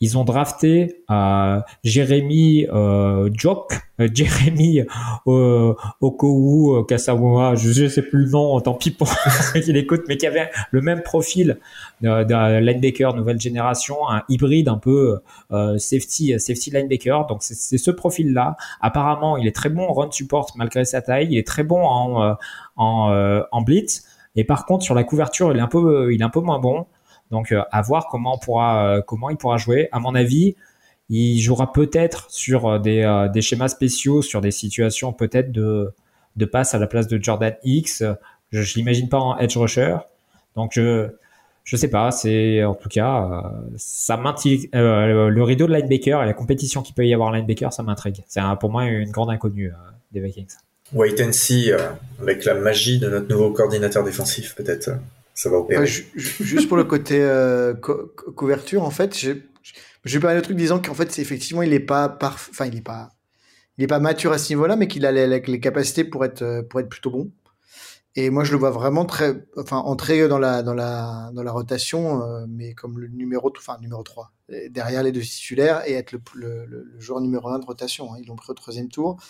Speaker 4: ils ont drafté euh, Jérémy euh, Jock, euh, Jérémy euh, Okowu euh, je ne sais plus le nom, tant pis pour ceux qui l'écoutent, mais qui avait le même profil d'un linebacker nouvelle génération, un hybride un peu euh, safety safety linebacker. Donc c'est ce profil-là. Apparemment, il est très bon en run support malgré sa taille, il est très bon en en, en blitz. Et par contre, sur la couverture, il est un peu, il est un peu moins bon. Donc euh, à voir euh, comment il pourra jouer. À mon avis, il jouera peut-être sur euh, des, schémas spéciaux, sur des situations peut-être de, passe à la place de Jordan X. Je, je l'imagine pas en edge rusher. Donc je je sais pas, c'est en tout cas ça le rideau de linebacker et la compétition qu'il peut y avoir linebacker, ça m'intrigue. C'est pour moi une grande inconnue des Vikings.
Speaker 2: Wait and see avec la magie de notre nouveau coordinateur défensif peut-être ça va
Speaker 3: juste pour le côté euh, couverture, en fait, j'ai parler de truc disant qu'en fait, effectivement, il est pas parfait, enfin, il est pas, il est pas mature à ce niveau-là, mais qu'il a les, les, capacités pour être, euh, pour être plutôt bon. Et moi, je le vois vraiment très, enfin, entrer dans la, dans la, dans la rotation, euh, mais comme le numéro, enfin, numéro 3, derrière les deux titulaires et être le, joueur numéro 1 de rotation. Hein. Ils l'ont pris au troisième tour.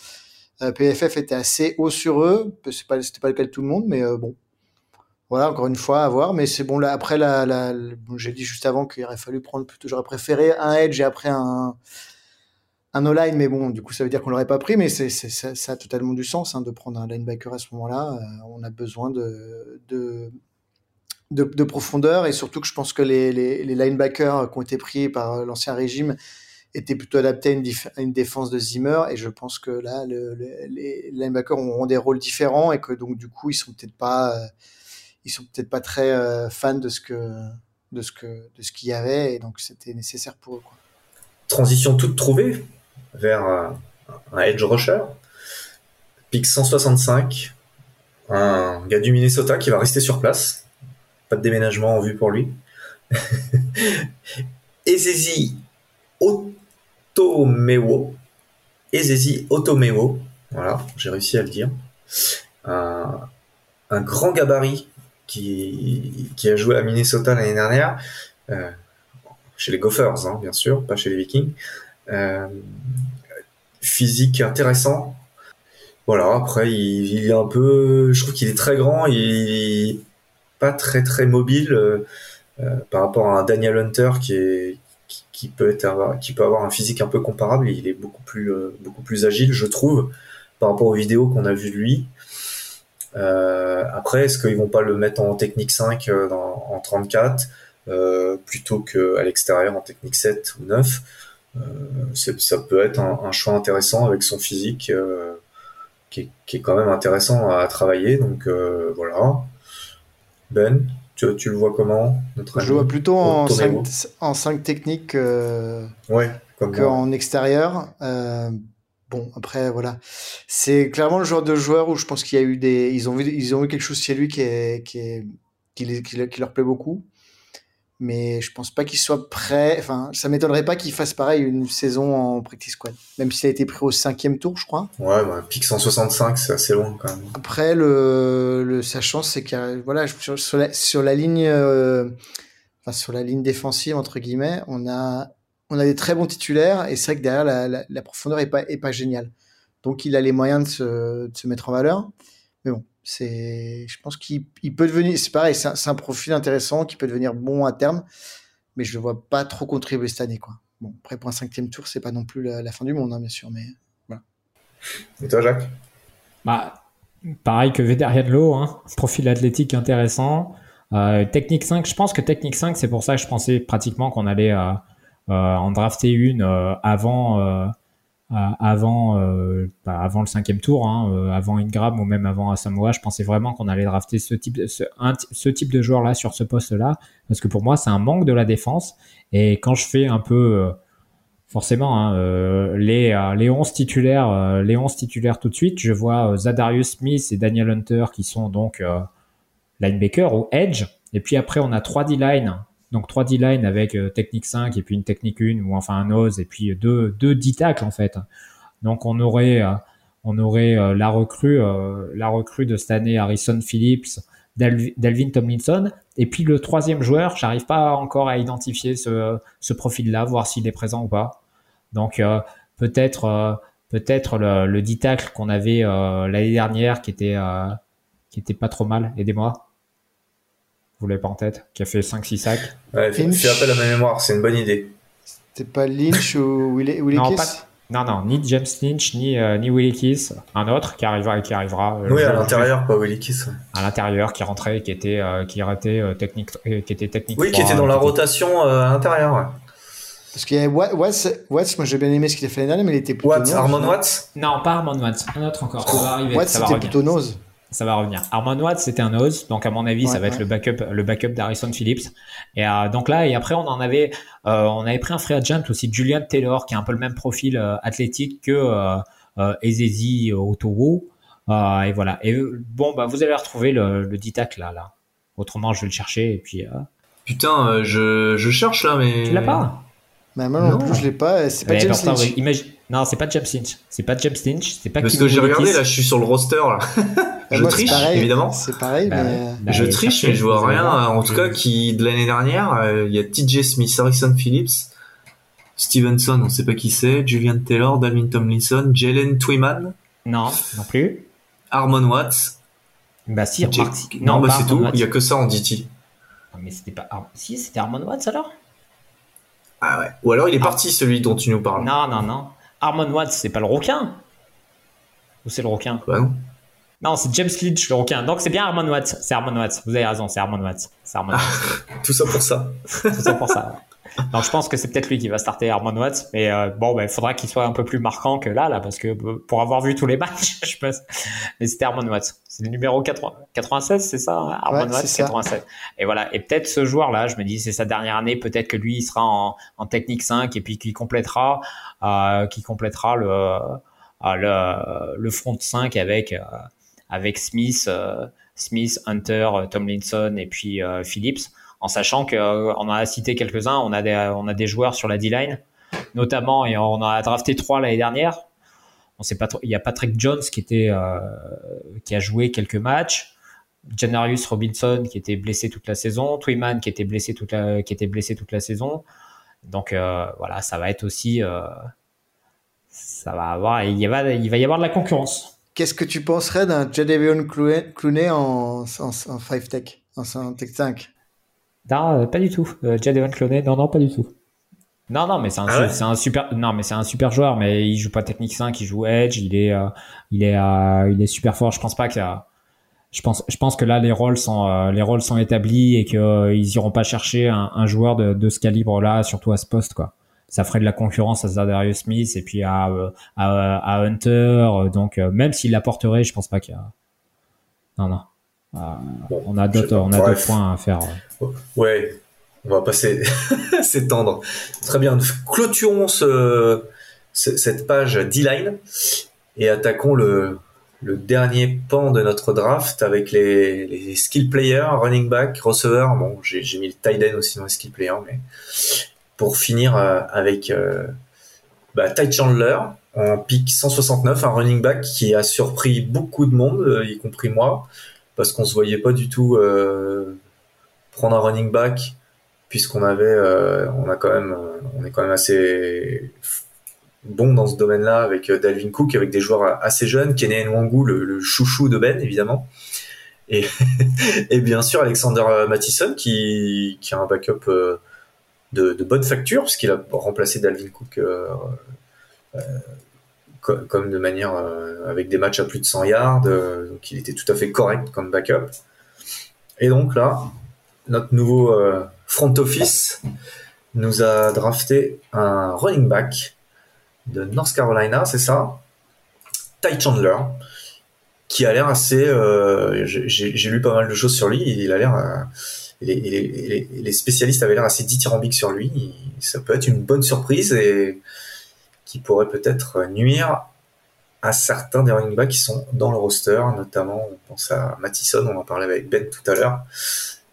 Speaker 3: PFF était assez haut sur eux. C'est pas, c'était pas le cas de tout le monde, mais bon, voilà, encore une fois, à voir. Mais c'est bon, là, après, la, j'ai dit juste avant qu'il aurait fallu prendre plutôt, j'aurais préféré un edge et après un, un O-line, mais bon, du coup, ça veut dire qu'on l'aurait pas pris, mais c'est, ça, a totalement du sens hein, de prendre un linebacker à ce moment-là. Euh, on a besoin de, de, de, de, profondeur et surtout que je pense que les, les, linebackers qui ont été pris par l'ancien régime était plutôt adapté à une, défense de Zimmer. Et je pense que là, le, les linebackers auront des rôles différents et que donc du coup, ils sont peut-être pas, euh, ils sont peut-être pas très euh, fans de ce que de ce que de ce qu'il y avait et donc c'était nécessaire pour eux.
Speaker 2: Transition toute trouvée vers un edge rusher. Pick 165, un gars du Minnesota qui va rester sur place. Pas de déménagement en vue pour lui. Ezezi Otomewo. Ezezi Otomewo. Voilà, j'ai réussi à le dire. Un, grand gabarit qui, a joué à Minnesota l'année dernière. Euh, chez les Gophers, hein, bien sûr, pas chez les Vikings. Euh, physique intéressant. Voilà, après, il, est un peu. Je trouve qu'il est très grand, il est pas très très mobile. Euh, par rapport à un Daniel Hunter qui est qui, peut être qui peut avoir un physique un peu comparable. Il est beaucoup plus beaucoup plus agile, je trouve, par rapport aux vidéos qu'on a vues de lui. Euh, après, est-ce qu'ils vont pas le mettre en technique 5 en 34 plutôt qu'à l'extérieur en technique 7 ou 9 Ça peut être un, choix intéressant avec son physique qui est, qui, est, quand même intéressant à travailler. Donc voilà. Ben, tu, le vois comment
Speaker 3: Je le vois plutôt en 5, en 5 techniques euh,
Speaker 2: ouais,
Speaker 3: qu'en extérieur. Euh, bon, après, voilà. C'est clairement le genre de joueur où je pense qu'il y a eu des. Ils ont vu, ils ont vu quelque chose chez lui qui, est, qui, est, qui, qui leur plaît beaucoup mais je pense pas qu'il soit prêt. Enfin, ça m'étonnerait pas qu'il fasse pareil une saison en practice squad, même s'il a été pris au cinquième tour, je crois.
Speaker 2: Ouais, bah, pic 165, c'est assez loin quand même.
Speaker 3: Après, le, le sa chance, c'est qu'il voilà, sur la, sur la ligne, euh, enfin, sur la ligne défensive entre guillemets, on a on a des très bons titulaires et c'est vrai que derrière la, la, profondeur est pas est pas géniale. Donc il a les moyens de se, de se mettre en valeur. Mais bon, c'est, je pense qu'il peut devenir, c'est pareil, c'est un, profil intéressant qui peut devenir bon à terme, mais je le vois pas trop contribuer cette année, quoi. Bon, après pour un cinquième tour, c'est pas non plus la, fin du monde, hein, bien sûr, mais voilà.
Speaker 2: Et toi, Jacques?
Speaker 4: Bah, pareil que Vederian hein, profil athlétique intéressant. Euh, technique 5, je pense que technique 5, c'est pour ça que je pensais pratiquement qu'on allait euh, en drafter une avant avant, euh, bah, avant le cinquième tour, hein, euh, avant Ingram ou même avant Asamoah, je pensais vraiment qu'on allait drafter ce type, ce, type de joueur là sur ce poste-là, parce que pour moi c'est un manque de la défense. Et quand je fais un peu, euh, forcément, hein, les, les 11 titulaires, les 11 titulaires tout de suite, je vois Zadarius Smith et Daniel Hunter qui sont donc linebacker ou edge. Et puis après on a trois D-line donc 3 D-line avec euh, technique 5 et puis une technique 1 ou enfin un nose et puis deux, deux D tacles en fait. Donc on aurait, euh, on aurait euh, la recrue, la recrue de cette année Harrison Phillips, Delvin Tomlinson. Et puis le troisième joueur, j'arrive pas encore à identifier ce, ce profil-là, voir s'il est présent ou pas. Donc peut-être peut-être le, le D-tackle qu'on avait l'année dernière qui était qui était pas trop mal. Aidez-moi vous l'avez pas en tête, qui a fait 5-6 sacs.
Speaker 2: Ouais, fais, appel à ma mémoire, c'est une bonne idée.
Speaker 3: C'était pas Lynch ou Willie, non,
Speaker 4: non, non, ni James Lynch, ni, euh, ni Willie Kiss, un autre qui arrivera. Qui arrivera
Speaker 2: euh, oui, à l'intérieur, pas Willie Kiss.
Speaker 4: À l'intérieur, qui rentrait, qui était, euh, qui était, technique, qui était technique.
Speaker 2: Oui, qui était dans la rotation à l'intérieur, ouais.
Speaker 3: Parce qu'il y a Watts, Watts moi j'ai bien aimé ce qu'il a fait l'année dernière, mais il était plutôt.
Speaker 2: Watts, Armand Watts?
Speaker 4: Non, pas Armand Watts, un autre encore.
Speaker 3: Watts, c'était plutôt nose
Speaker 4: ça va revenir. Armand Watts, c'était un nose, donc à mon avis, ça va être le backup, le backup d'Harrison Phillips. Et euh, donc là, et après, on en avait, euh, on avait pris un free agent aussi, Julian Taylor, qui a un peu le même profil euh, athlétique que euh, euh Ezezi Otowo. et voilà. Et bon, bah, vous allez retrouver le, le DITAC là, là. Autrement, je vais le chercher et puis.
Speaker 2: Putain, je, je cherche là, mais.
Speaker 4: Tu l'as pas
Speaker 3: mais moi non, plus, je l'ai pas. C'est pas James Lynch.
Speaker 4: Imagine... Non, c'est pas James Lynch. C'est pas James Lynch. C'est pas.
Speaker 2: Parce que j'ai regardé là, je suis sur le roster là. je triche, évidemment.
Speaker 3: C'est pareil, bah mais.
Speaker 2: Bah je triche, mais je vois rien. En tout cas, qui de l'année dernière, euh, il y a TJ Smith, Harrison Phillips, Stevenson, on sait pas qui c'est, Julian Taylor, Dalvin Tomlinson, Jalen Twyman.
Speaker 4: Non, non plus.
Speaker 2: Armon Watts.
Speaker 4: Bah si,
Speaker 2: Non, bah c'est tout. Il y a que ça en DT.
Speaker 4: Mais c'était pas. Si, c'était Armon Watts alors?
Speaker 2: Ah ouais. Ou alors il est ah. parti celui dont tu nous parles.
Speaker 4: Non, non, non. Armon Watts, c'est pas le requin? Ou c'est le requin?
Speaker 2: Bah non.
Speaker 4: Non, c'est James Lynch, le requin. Donc c'est bien Armon Watts. C'est Armon Watts. Vous avez raison, c'est Armon Watts. C'est Armon
Speaker 2: Tout ça pour ça.
Speaker 4: Tout ça pour ça. Donc je pense que c'est peut-être lui qui va starter Armand Watts, mais euh, bon, ben, il faudra qu'il soit un peu plus marquant que là, là, parce que euh, pour avoir vu tous les matchs, je pense. Mais c'était Armand Watts. C'est le numéro 80, 96, c'est ça, hein? Armand Watts, 87. Et voilà. Et peut-être ce joueur-là, je me dis, c'est sa dernière année, peut-être que lui, il sera en, en technique 5 et puis qu'il complétera, euh, qui complétera le, euh, le, le front 5 avec, euh, avec Smith, Smith, Hunter, Tomlinson et puis Phillips en sachant qu'on euh, on a cité quelques-uns, on a des, on a des joueurs sur la D-line, notamment, et on a drafté trois l'année dernière. On sait pas trop, il y a Patrick Jones qui était, euh, qui a joué quelques matchs. Janarius Robinson qui était blessé toute la saison, Twyman qui était blessé toute la, qui était blessé toute la saison. Donc euh, voilà, ça va être aussi, ça va avoir, il, y va, il va y avoir de la concurrence.
Speaker 3: Qu'est-ce que tu penserais d'un Jadavion Clooney en, en, en 5 tech, en, en tech 5
Speaker 4: non, euh, pas du tout. Euh, Jadevan Cloné, non, non, pas du tout. Non, non, mais c'est un, ah c'est un super, non, mais c'est un super joueur, mais il joue pas technique 5, il joue edge, il est, euh, il est, euh, il est super fort. Je pense pas que, je pense, je pense que là les rôles sont, les rôles sont établis et que ils iront pas chercher un, un joueur de, de ce calibre-là, surtout à ce poste, quoi. Ça ferait de la concurrence à Zadarius Smith et puis à, à, à Hunter. Donc même s'il l'apporterait, je pense pas qu'il y a. Non, non. on a d'autres, on a d'autres points à faire.
Speaker 2: Ouais, on va pas s'étendre. Très bien. Clôturons ce, cette page D-line et attaquons le, le dernier pan de notre draft avec les, les skill players, running back, receiver. Bon, j'ai mis le tight end aussi dans les skill players, mais pour finir euh, avec euh, bah, Ty Chandler en pick 169, un running back qui a surpris beaucoup de monde, euh, y compris moi, parce qu'on se voyait pas du tout prendre un running back puisqu'on avait on a quand même on est quand même assez bon dans ce domaine-là avec Dalvin Cook avec des joueurs assez jeunes Kenny Nwangu le, le chouchou de Ben évidemment. Et, et bien sûr Alexander Mattison qui, qui a un backup de, bonne facture puisqu'il a remplacé Dalvin Cook euh, euh, comme de manière euh, avec des matchs à plus de 100 yards donc il était tout à fait correct comme backup et donc là notre nouveau front office nous a drafté un running back de North Carolina, c'est ça? Ty Chandler, qui a l'air assez. J'ai lu pas mal de choses sur lui. Il a l'air. Les, spécialistes avaient l'air assez dithyrambiques sur lui. Ça peut être une bonne surprise et qui pourrait peut-être nuire à certains des running backs qui sont dans le roster, notamment on pense à Mattison, on en parlait avec Ben tout à l'heure.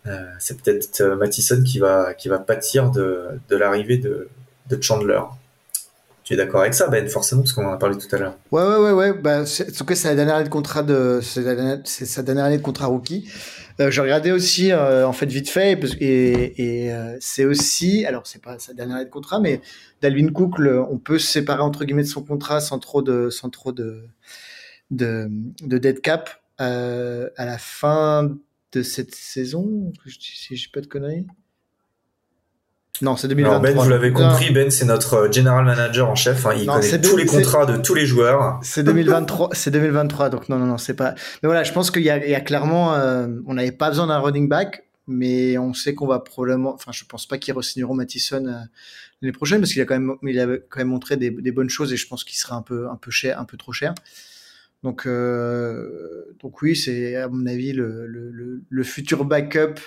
Speaker 2: Euh, c'est peut-être euh, Mattison qui va, qui va pâtir de, de l'arrivée de Chandler. Tu es d'accord avec ça, Ben, forcément, parce qu'on en a parlé tout à l'heure.
Speaker 3: Ouais, ouais, ouais, ouais. Bah, en tout cas, c'est la dernière année de contrat de, c'est sa dernière année de contrat rookie. Euh, j'ai regardé aussi, euh, en fait, vite fait, et, euh, c'est aussi, alors c'est pas sa dernière année de contrat, mais Dalvin Cook, on peut se séparer entre guillemets de son contrat sans trop de, sans trop de, de, de dead cap à la fin de cette saison, si j'ai pas de conneries. Non, c'est 2023.
Speaker 2: ben, vous l'avez compris, Ben, c'est notre euh, general manager en chef. Hein. il connaît tous les contrats de tous les joueurs.
Speaker 3: C'est 2023, c'est 2023. Donc non, non, non, c'est pas. Mais voilà, je pense qu'il y, a clairement, euh, on n'avait pas besoin d'un running back, mais on sait qu'on va probablement. Enfin, je pense pas qu'ils re-signeront Mattison euh, l'année prochaine parce qu'il a quand même, il a quand même montré des, des bonnes choses et je pense qu'il sera un peu, un peu cher, un peu trop cher. Donc, euh, donc oui, c'est à mon avis le, le, le, futur backup.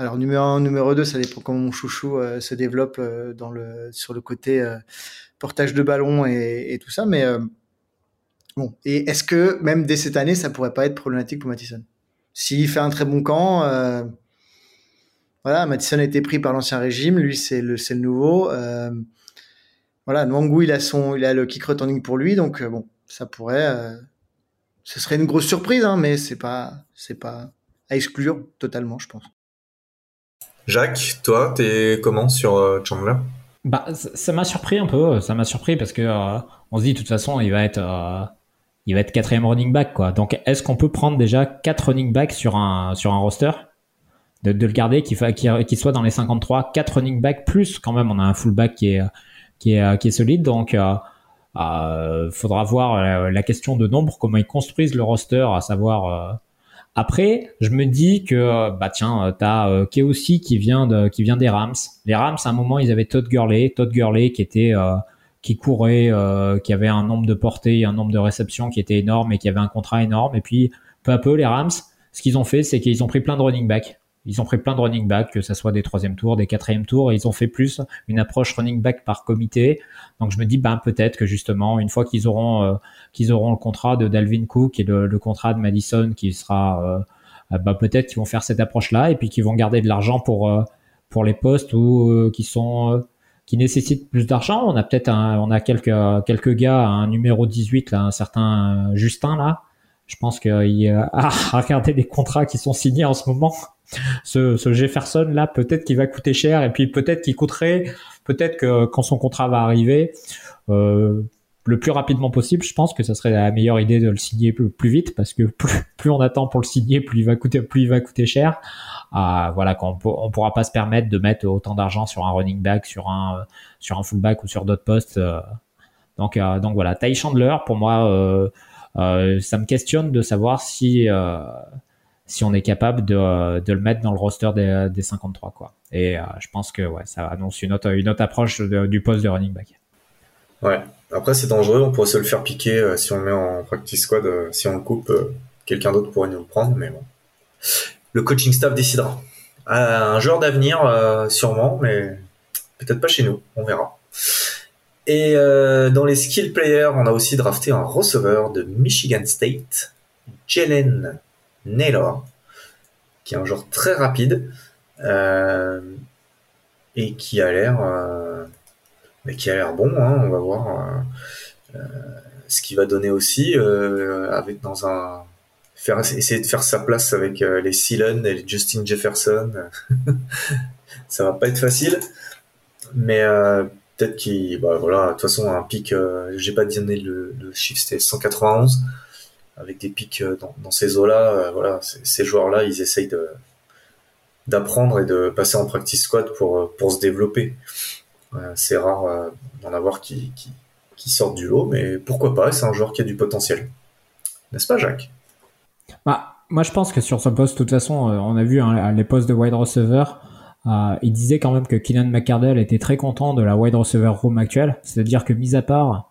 Speaker 3: Alors numéro 1, numéro 2, ça dépend comment mon chouchou euh, se développe euh, sur le côté euh, portage de ballon et, tout ça. Mais bon, et est-ce que même dès cette année, ça pourrait pas être problématique pour Mattison S'il fait un très bon camp, voilà, Mattison a été pris par l'ancien régime, lui c'est le, nouveau. voilà, Nwangwu, il a son, il a le kick returning pour lui, donc bon, ça pourrait. Ce serait une grosse surprise, hein, mais c'est pas, c'est pas à exclure totalement, je pense.
Speaker 2: Jacques, toi, t'es comment sur euh, Chandler?
Speaker 4: Bah, ça m'a surpris un peu. Ça m'a surpris parce que euh, on se dit de toute façon, il va être, il va être quatrième running back, quoi. Donc, est-ce qu'on peut prendre déjà quatre running backs sur un sur un roster? De, le garder, qu'il soit dans les 53, quatre running backs plus quand même. On a un fullback qui est qui est qui est solide, donc euh, faudra voir euh, la question de nombre, comment ils construisent le roster, à savoir euh, Après, je me dis que bah tiens, t'as euh, qui vient des Rams. Les Rams, à un moment, ils avaient Todd Gurley, Todd Gurley qui euh, courait, euh, qui avait un nombre de portées, un nombre de réceptions qui était énorme et qui avait un contrat énorme. Et puis peu à peu, les Rams, ce qu'ils ont fait, c'est qu'ils ont pris plein de running back. Ils ont pris plein de running back, que ce soit des troisième tours, des quatrième tours, et ils ont fait plus une approche running back par comité. Donc je me dis, ben peut-être que justement, une fois qu'ils auront euh, qu'ils auront le contrat de Dalvin Cook et le, contrat de Madison, qui sera, euh, bah, peut-être qu'ils vont faire cette approche-là, et puis qu'ils vont garder de l'argent pour euh, pour les postes ou qui sont qui nécessitent plus d'argent. On a peut-être on a quelques quelques gars, un numéro 18 là, un certain Justin là. Je pense qu'il a regardé les contrats qui sont signés en ce moment ce, ce Jefferson là, peut-être qu'il va coûter cher et puis peut-être qu'il coûterait, peut-être que quand son contrat va arriver, euh, le plus rapidement possible, je pense que ça serait la meilleure idée de le signer plus, plus vite parce que plus, plus, on attend pour le signer, plus il va coûter, plus il va coûter cher. Ah, voilà, quand on, on pourra pas se permettre de mettre autant d'argent sur un running back, sur un sur un fullback ou sur d'autres postes. Euh. donc euh, donc voilà, Ty Chandler pour moi, euh, euh, ça me questionne de savoir si si on est capable de, de, le mettre dans le roster des, des 53 quoi. Et euh, je pense que ouais, ça annonce une autre, une autre approche du poste de running back.
Speaker 2: Ouais. Après c'est dangereux, on pourrait se le faire piquer euh, si on le met en practice squad, euh, si on le coupe, quelqu'un d'autre pourrait nous le prendre, mais bon. Le coaching staff décidera. un joueur d'avenir sûrement, mais peut-être pas chez nous, on verra. Et dans les skill players, on a aussi drafté un receveur de Michigan State, Jalen Naylor, qui est un joueur très rapide euh, et qui a l'air, euh, qui a l'air bon. Hein, on va voir euh, ce qu'il va donner aussi avec dans un essayer de faire sa place avec les Sealand et les Justin Jefferson. ça va pas être facile, mais peut-être qu'il, bah voilà, de toute façon un pic, j'ai pas donné le, le chiffre, c'était 191 avec des pics euh, dans, ces eaux-là. Euh, voilà, ces joueurs-là, ils essayent de d'apprendre et de passer en practice squad pour euh, pour se développer. c'est rare d'en avoir qui, qui, sortent du lot, mais pourquoi pas C'est un joueur qui a du potentiel, n'est-ce pas, Jacques?
Speaker 4: Bah, moi, je pense que sur ce poste, de toute façon, on a vu hein, les postes de wide receiver. Il disait quand même que Kylian McCardell était très content de la wide receiver room actuelle, c'est-à-dire que mis à part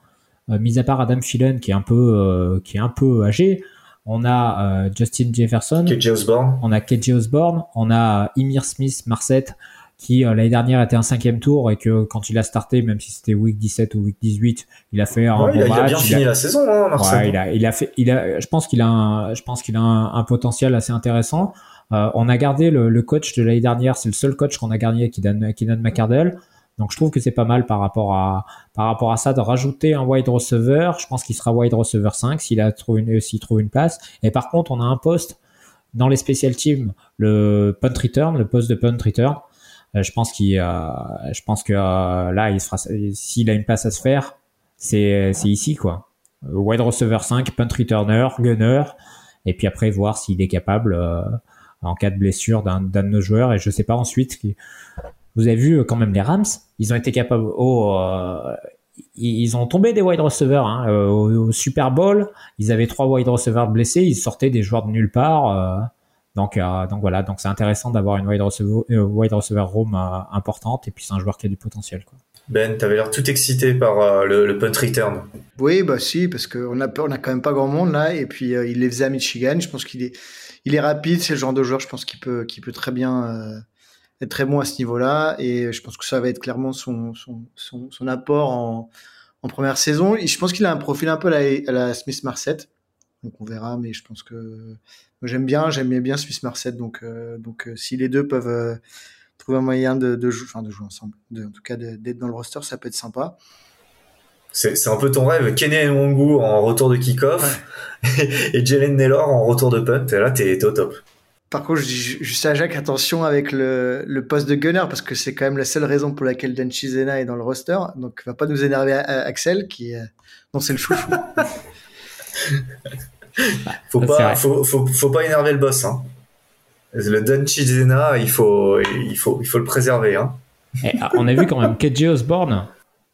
Speaker 4: euh, mis à part Adam Phelan qui est un peu euh, qui est un peu âgé, on a euh, Justin Jefferson,
Speaker 2: KJ Osborne,
Speaker 4: on a KJ Osborne, on a Emir Smith Marset qui l'année dernière était un cinquième tour et que quand il a starté, même si c'était week 17 ou week 18, il a fait un
Speaker 2: bon il a, match. Il a bien fini la saison, hein,
Speaker 4: Ouais, il a, il a fait, il a, je pense qu'il a, un, je pense qu'il a un, potentiel assez intéressant. Euh, on a gardé le, coach de l'année dernière, c'est le seul coach qu'on a gardé qui donne, qui donne McCardell. Donc je trouve que c'est pas mal par rapport à par rapport à ça de rajouter un wide receiver. Je pense qu'il sera wide receiver 5 s'il a une trouve une place. Et par contre, on a un poste dans les special teams, le punt return, le poste de punt return. Euh, je pense qu'il euh, je pense que là s'il a une place à se faire, c'est c'est ici quoi. Wide receiver 5, punt returner, gunner et puis après voir s'il est capable en cas de blessure d'un de nos joueurs et je sais pas ensuite vous avez vu euh, quand même les Rams, ils ont été capables. Oh, euh, ils ont tombé des wide receivers hein, euh, au, Super Bowl. Ils avaient trois wide receivers blessés. Ils sortaient des joueurs de nulle part. donc, donc voilà. Donc c'est intéressant d'avoir une wide receiver, wide receiver room importante. Et puis c'est un joueur qui a du potentiel. Quoi.
Speaker 2: Ben, t'avais l'air tout excité par le, punt return.
Speaker 3: Oui, bah si, parce qu'on a on a quand même pas grand monde là. Et puis il les faisait à Michigan. Je pense qu'il est, il est rapide. C'est le genre de joueur, je pense qu'il peut, très bien être très bon à ce niveau-là. Et je pense que ça va être clairement son, apport en, première saison. Et je pense qu'il a un profil un peu à la, Smith Marset. Donc on verra, mais je pense que j'aime bien, j'aime bien Smith Marset. Donc, euh, euh, si les deux peuvent euh, trouver un moyen de, jouer, ensemble, en tout cas d'être dans le roster, ça peut être sympa.
Speaker 2: C'est un peu ton rêve, Kenny Nwangu en retour de kick-off et Jalen Naylor en retour de punt. Et là, t'es au top.
Speaker 3: Par contre, je dis juste à Jacques, attention avec le, le poste de gunner, parce que c'est quand même la seule raison pour laquelle Dan Chizena est dans le roster. Donc, va pas nous énerver à, Axel, qui est, non, c'est le chouchou.
Speaker 2: faut pas, faut, faut, faut, pas énerver le boss, hein. Le Dan Chizena, il faut, il faut, il faut le préserver, hein.
Speaker 4: Et, ah, on a vu quand même KJ Osborne, euh,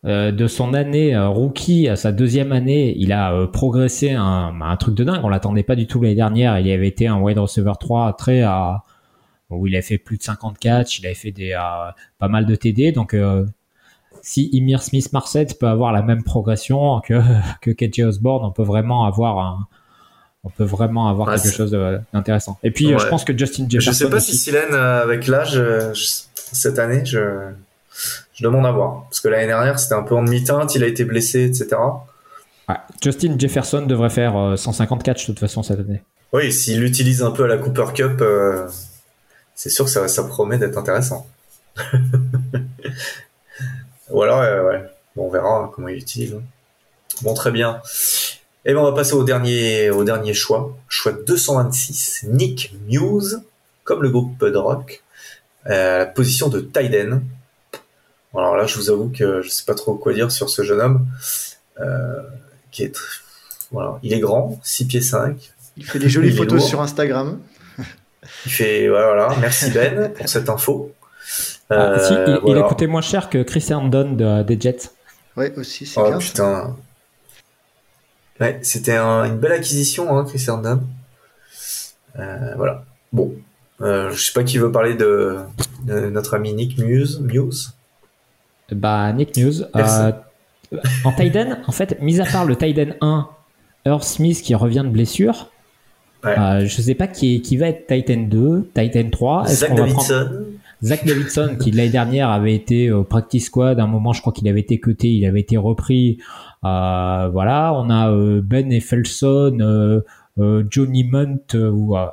Speaker 4: de son année euh, rookie à sa deuxième année, il a euh, progressé un, un, truc de dingue. On l'attendait pas du tout l'année dernière. Il avait été un wide receiver 3 très à où il a fait plus de 50 catch, il avait fait des pas mal de TD. Donc si Emir Smith Marset peut avoir la même progression que que KJ Osborne, on peut vraiment avoir un on peut vraiment avoir quelque chose d'intéressant. Et puis je pense que Justin Jefferson.
Speaker 2: Je sais pas si Silène avec l'âge cette année, je je demande à voir. Parce que l'année dernière, c'était un peu en demi-teinte, il a été blessé, etc.
Speaker 4: Justin Jefferson devrait faire 150 euh, catch de toute façon cette année.
Speaker 2: Oui, s'il l'utilise un peu à la Cooper Cup, euh, c'est sûr que ça, ça promet d'être intéressant. Ou alors, euh, ouais, bon, on verra comment il l'utilise. Hein. Bon, très bien. Et eh bien, on va passer au dernier, au dernier choix. Choix 226, Nick Muse, comme le groupe Pud Rock, la position de Tyden. Alors là, je vous avoue que je sais pas trop quoi dire sur ce jeune homme, euh, qui est, voilà, il est grand, 6 pieds 5.
Speaker 3: Il fait des jolies photos sur Instagram.
Speaker 2: Il fait, voilà, merci Ben pour cette info.
Speaker 4: Ah, si, il, euh, a coûté moins cher que Chris Herndon des Jets.
Speaker 3: Ouais, aussi, c'est
Speaker 2: oh, putain. Ouais, c'était une belle acquisition, hein, Chris Herndon. Euh, voilà. Bon, euh, je sais pas qui veut parler de, de notre ami Nick Muse. Muse.
Speaker 4: Bah, Nick News. Euh, en Tiden, en fait, mis à part le Tiden 1, Earth Smith qui revient de blessure, euh, je sais pas qui, qui va être Titan 2, Titan 3.
Speaker 2: Zach Davidson.
Speaker 4: Zach Davidson, qui l'année dernière avait été au practice squad. À un moment, je crois qu'il avait été cuté, il avait été repris. Euh, voilà, on a euh, Ben Effelson, Johnny Munt.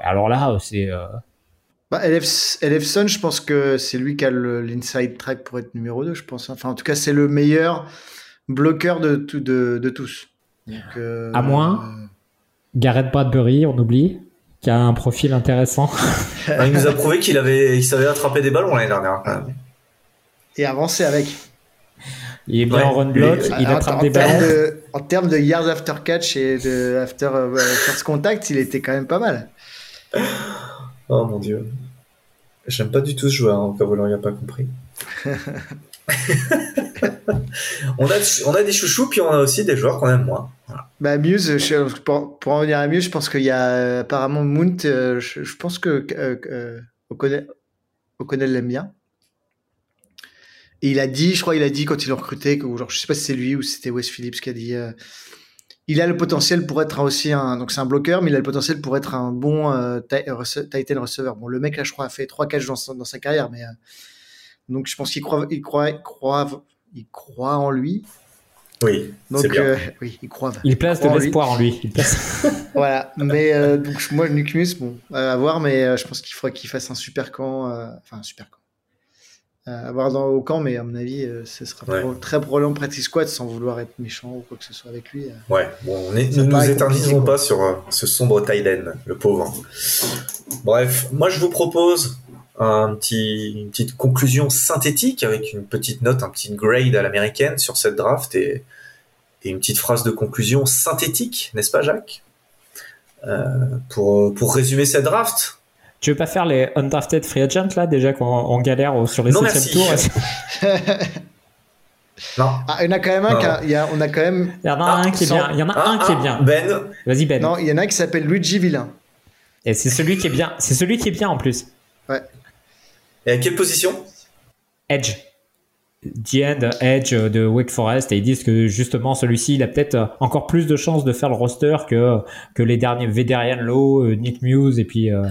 Speaker 4: alors là, c'est
Speaker 3: bah, Elefson, je pense que c'est lui qui a l'inside track pour être numéro 2, je pense. Enfin, en tout cas, c'est le meilleur bloqueur de, de, de tous.
Speaker 4: Euh, à moins, euh, Gareth Bradbury, on oublie, qui a un profil intéressant.
Speaker 2: il nous a prouvé qu'il avait, il savait attraper des ballons l'année dernière.
Speaker 3: Et avancer avec.
Speaker 4: Il est bien en run block, il attrape des ballons.
Speaker 3: en termes de yards after catch et de after euh, first contact, il était quand même pas mal.
Speaker 2: Oh mon dieu. J'aime pas du tout ce joueur, hein, cas vous l'auriez pas compris. on, a, on a des chouchous, puis on a aussi des joueurs qu'on aime moins.
Speaker 3: Bah, Muse, pour, en revenir à Muse, je pense qu'il y a apparemment Mount, euh, je, pense que euh, euh, O'Connell l'aime bien. Et il a dit, je crois, il a dit quand il l'a recruté, que, genre, je sais pas si c'est lui ou si c'était Wes Phillips qui a dit il a le potentiel pour être aussi un donc c'est un bloqueur mais il a le potentiel pour être un bon euh, titan receiver bon le mec là je crois a fait trois catchs dans, dans sa carrière mais euh, donc je pense qu'il croit il croit, croit il croit en lui.
Speaker 2: Oui
Speaker 3: donc
Speaker 2: bien.
Speaker 3: Euh, oui il croit.
Speaker 4: Il place de l'espoir en lui.
Speaker 3: Voilà. Mais euh, donc moi Nucmus bon à voir mais je pense qu'il faudrait qu'il fasse un super camp enfin un super camp avoir dans, au camp, mais à mon avis, euh, ce sera très probablement practice squad sans vouloir être méchant ou quoi que ce soit avec lui. Euh.
Speaker 2: Ouais, bon, ne nous éterniserons pas sur euh, ce sombre Tyden, le pauvre. Bref, moi je vous propose un petit, une petite conclusion synthétique avec une petite note, un petit grade à l'américaine sur cette draft et, et, une petite phrase de conclusion synthétique, n'est-ce pas Jacques? Pour, pour résumer cette draft,
Speaker 4: tu veux pas faire les undrafted free agents là déjà qu'on galère sur les 7 tours
Speaker 2: Non.
Speaker 3: Ah, il y en a quand même un. Qui a, on a quand même.
Speaker 4: Il y en a un qui est bien. Il y en a un qui est bien.
Speaker 2: Ben.
Speaker 4: Vas-y Ben.
Speaker 3: Non, il y en a un qui s'appelle Luigi Villain.
Speaker 4: Et c'est celui qui est bien. C'est celui qui est bien en plus.
Speaker 3: Ouais.
Speaker 2: Et à quelle position?
Speaker 4: Edge. The End Edge de Wake Forest et ils disent que justement celui-ci il a peut-être encore plus de chances de faire le roster que que les derniers Vederian Lowe, euh, Nick Muse et puis euh,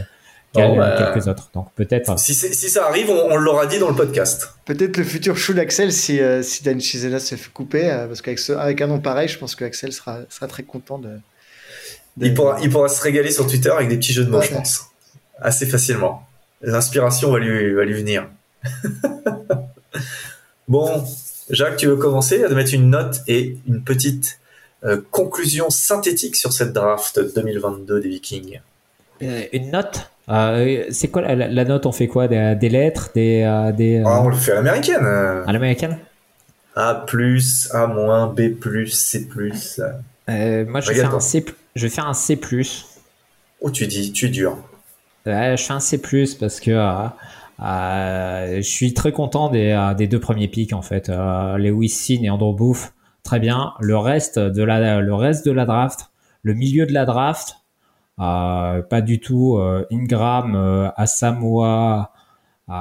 Speaker 4: bah, quelques autres. Donc peut-être.
Speaker 2: Si, si, ça arrive, on, l'aura dit dans le podcast.
Speaker 3: Peut-être le futur chou d'Axel si, euh, si Dan Chizela se fait couper, euh, parce qu'avec avec un nom pareil, je pense qu'Axel sera, sera très content de,
Speaker 2: Il, pourra, il pourra se régaler sur Twitter avec des petits jeux de mots, je pense. Assez facilement. L'inspiration va lui, va lui venir. bon, Jacques, tu veux commencer à mettre une note et une petite euh, conclusion synthétique sur cette draft 2022 des Vikings?
Speaker 4: Une note? Euh, c'est quoi la, note On fait quoi? Des, lettres des, euh, des,
Speaker 2: ah, On le fait à l'américaine.
Speaker 4: À l'américaine?
Speaker 2: A+, A-, B+, C+.
Speaker 4: Euh, moi, je vais, faire un C, je vais faire un C+.
Speaker 2: Oh, tu dis, tu es dur.
Speaker 4: Ouais, je fais un C+, parce que Euh, je suis très content des, euh, des deux premiers pics en fait, euh, Lewis Sin et Andrew Booth, très bien. Le reste de la, le reste de la draft, le milieu de la draft, pas du tout. Euh, Ingram, euh, Asamoah, euh,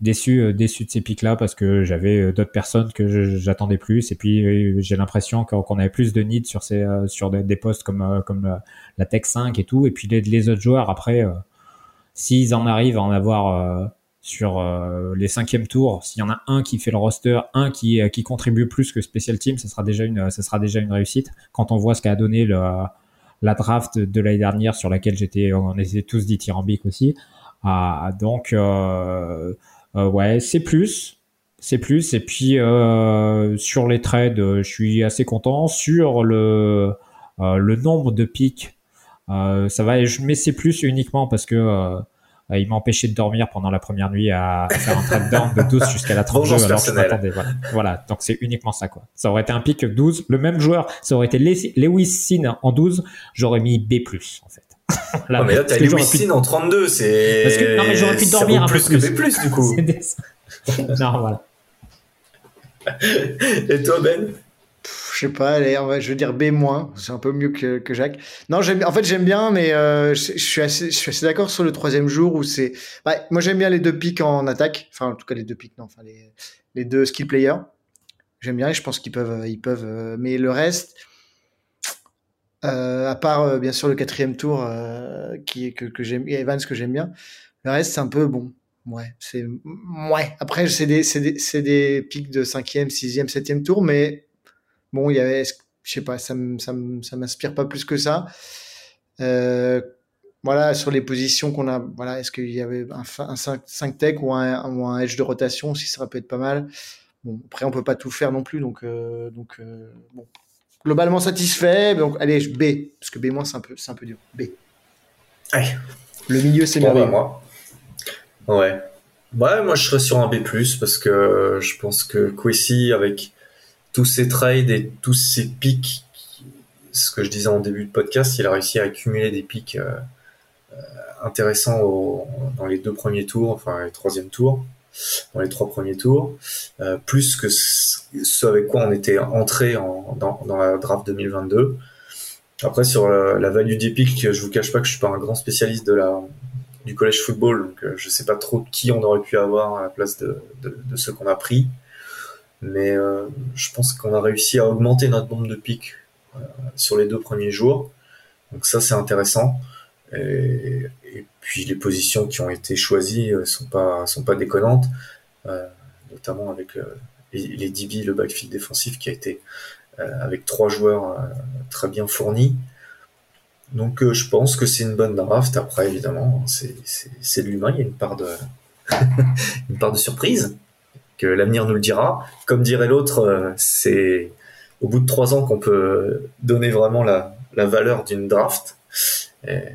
Speaker 4: déçu, euh, déçu de ces pics-là parce que j'avais d'autres personnes que j'attendais plus. Et puis j'ai l'impression qu'on avait plus de need sur ces, sur des, postes comme, comme la Tech 5 et tout. Et puis les, autres joueurs après, s'ils en arrivent à en avoir sur les cinquièmes tours, s'il y en a un qui fait le roster, un qui, qui contribue plus que Special Team, ça sera déjà une, ça sera déjà une réussite. Quand on voit ce qu'a donné le, la draft de l'année dernière sur laquelle j'étais, on était tous dithyrambiques aussi. Ah, donc, euh, euh, ouais, c'est plus. C'est plus. Et puis, euh, sur les trades, euh, je suis assez content. Sur le, euh, le nombre de pics, ça va. Mets c'est plus uniquement parce que il m'a empêché de dormir pendant la première nuit à, faire un trade down de 12 jusqu'à la 32
Speaker 2: Vengeance
Speaker 4: alors que je m'attendais. Voilà. voilà. Donc, c'est uniquement ça, quoi. Ça aurait été un pic 12. Le même joueur, ça aurait été Le- Lewis Sin en 12. J'aurais mis B+, en fait. Voilà.
Speaker 2: Non, mais là, t'as Lewis Sin en 32, c'est.
Speaker 4: Parce que- non, mais j'aurais pu dormir un peu
Speaker 2: plus que
Speaker 4: plus.
Speaker 2: B+, du coup.
Speaker 4: Des- non, voilà.
Speaker 2: Et toi, Ben?
Speaker 3: Je sais pas, je veux dire B-, c'est un peu mieux que, que Jacques. Non, en fait, j'aime bien, mais euh, je, suis assez, assez d'accord sur le troisième jour où c'est. bah, moi, j'aime bien les deux pics en attaque. Enfin, en tout cas, les deux pics, non, enfin, les, les deux skill players. J'aime bien et je pense qu'ils peuvent. Ils peuvent euh, mais le reste, euh, à part, euh, bien sûr, le quatrième tour euh, qui que, que j'aime, Evans que j'aime bien, le reste, c'est un peu bon. Ouais, c'est. Ouais. Après, c'est des, des, des pics de cinquième, sixième, septième tour, mais bon, il y avait, je sais pas, ça ça m'inspire pas plus que ça. Euh, voilà, sur les positions qu'on a, voilà, est-ce qu'il y avait un, un 5, 5 tech ou un, ou un edge de rotation aussi, ça peut être pas mal. Bon, après, on peut pas tout faire non plus, donc, euh, donc euh, bon. Globalement satisfait, donc allez, B, parce que B- c'est un peu, c'est un peu dur. B.
Speaker 2: Allez.
Speaker 3: Le milieu, c'est
Speaker 2: Bon, bah, moi. Ouais. Ouais, moi, je serais sur un B+, parce que je pense que Kwesi, avec tous ses trades et tous ses pics, ce que je disais en début de podcast, il a réussi à accumuler des pics euh, euh, intéressants dans les deux premiers tours, enfin les troisième tours, dans les trois premiers tours, euh, plus que ce avec quoi on était entré en, dans, la draft 2022. Après, sur la, value des pics, je vous cache pas que je suis pas un grand spécialiste de la, du collège football, donc je sais pas trop qui on aurait pu avoir à la place de, de, de ceux qu'on a pris. Mais euh, je pense qu'on a réussi à augmenter notre nombre de pics euh, sur les deux premiers jours. Donc ça, c'est intéressant. Et, et puis les positions qui ont été choisies euh, sont pas sont pas déconnantes, euh, notamment avec euh, les, les DB, le backfield défensif qui a été euh, avec trois joueurs très bien fournis. Donc je pense que c'est une bonne draft. Après, évidemment, c'est de l'humain. Il y a une part de une part de surprise que l'avenir nous le dira. Comme dirait l'autre, euh, c'est au bout de trois ans qu'on peut donner vraiment la, la valeur d'une draft.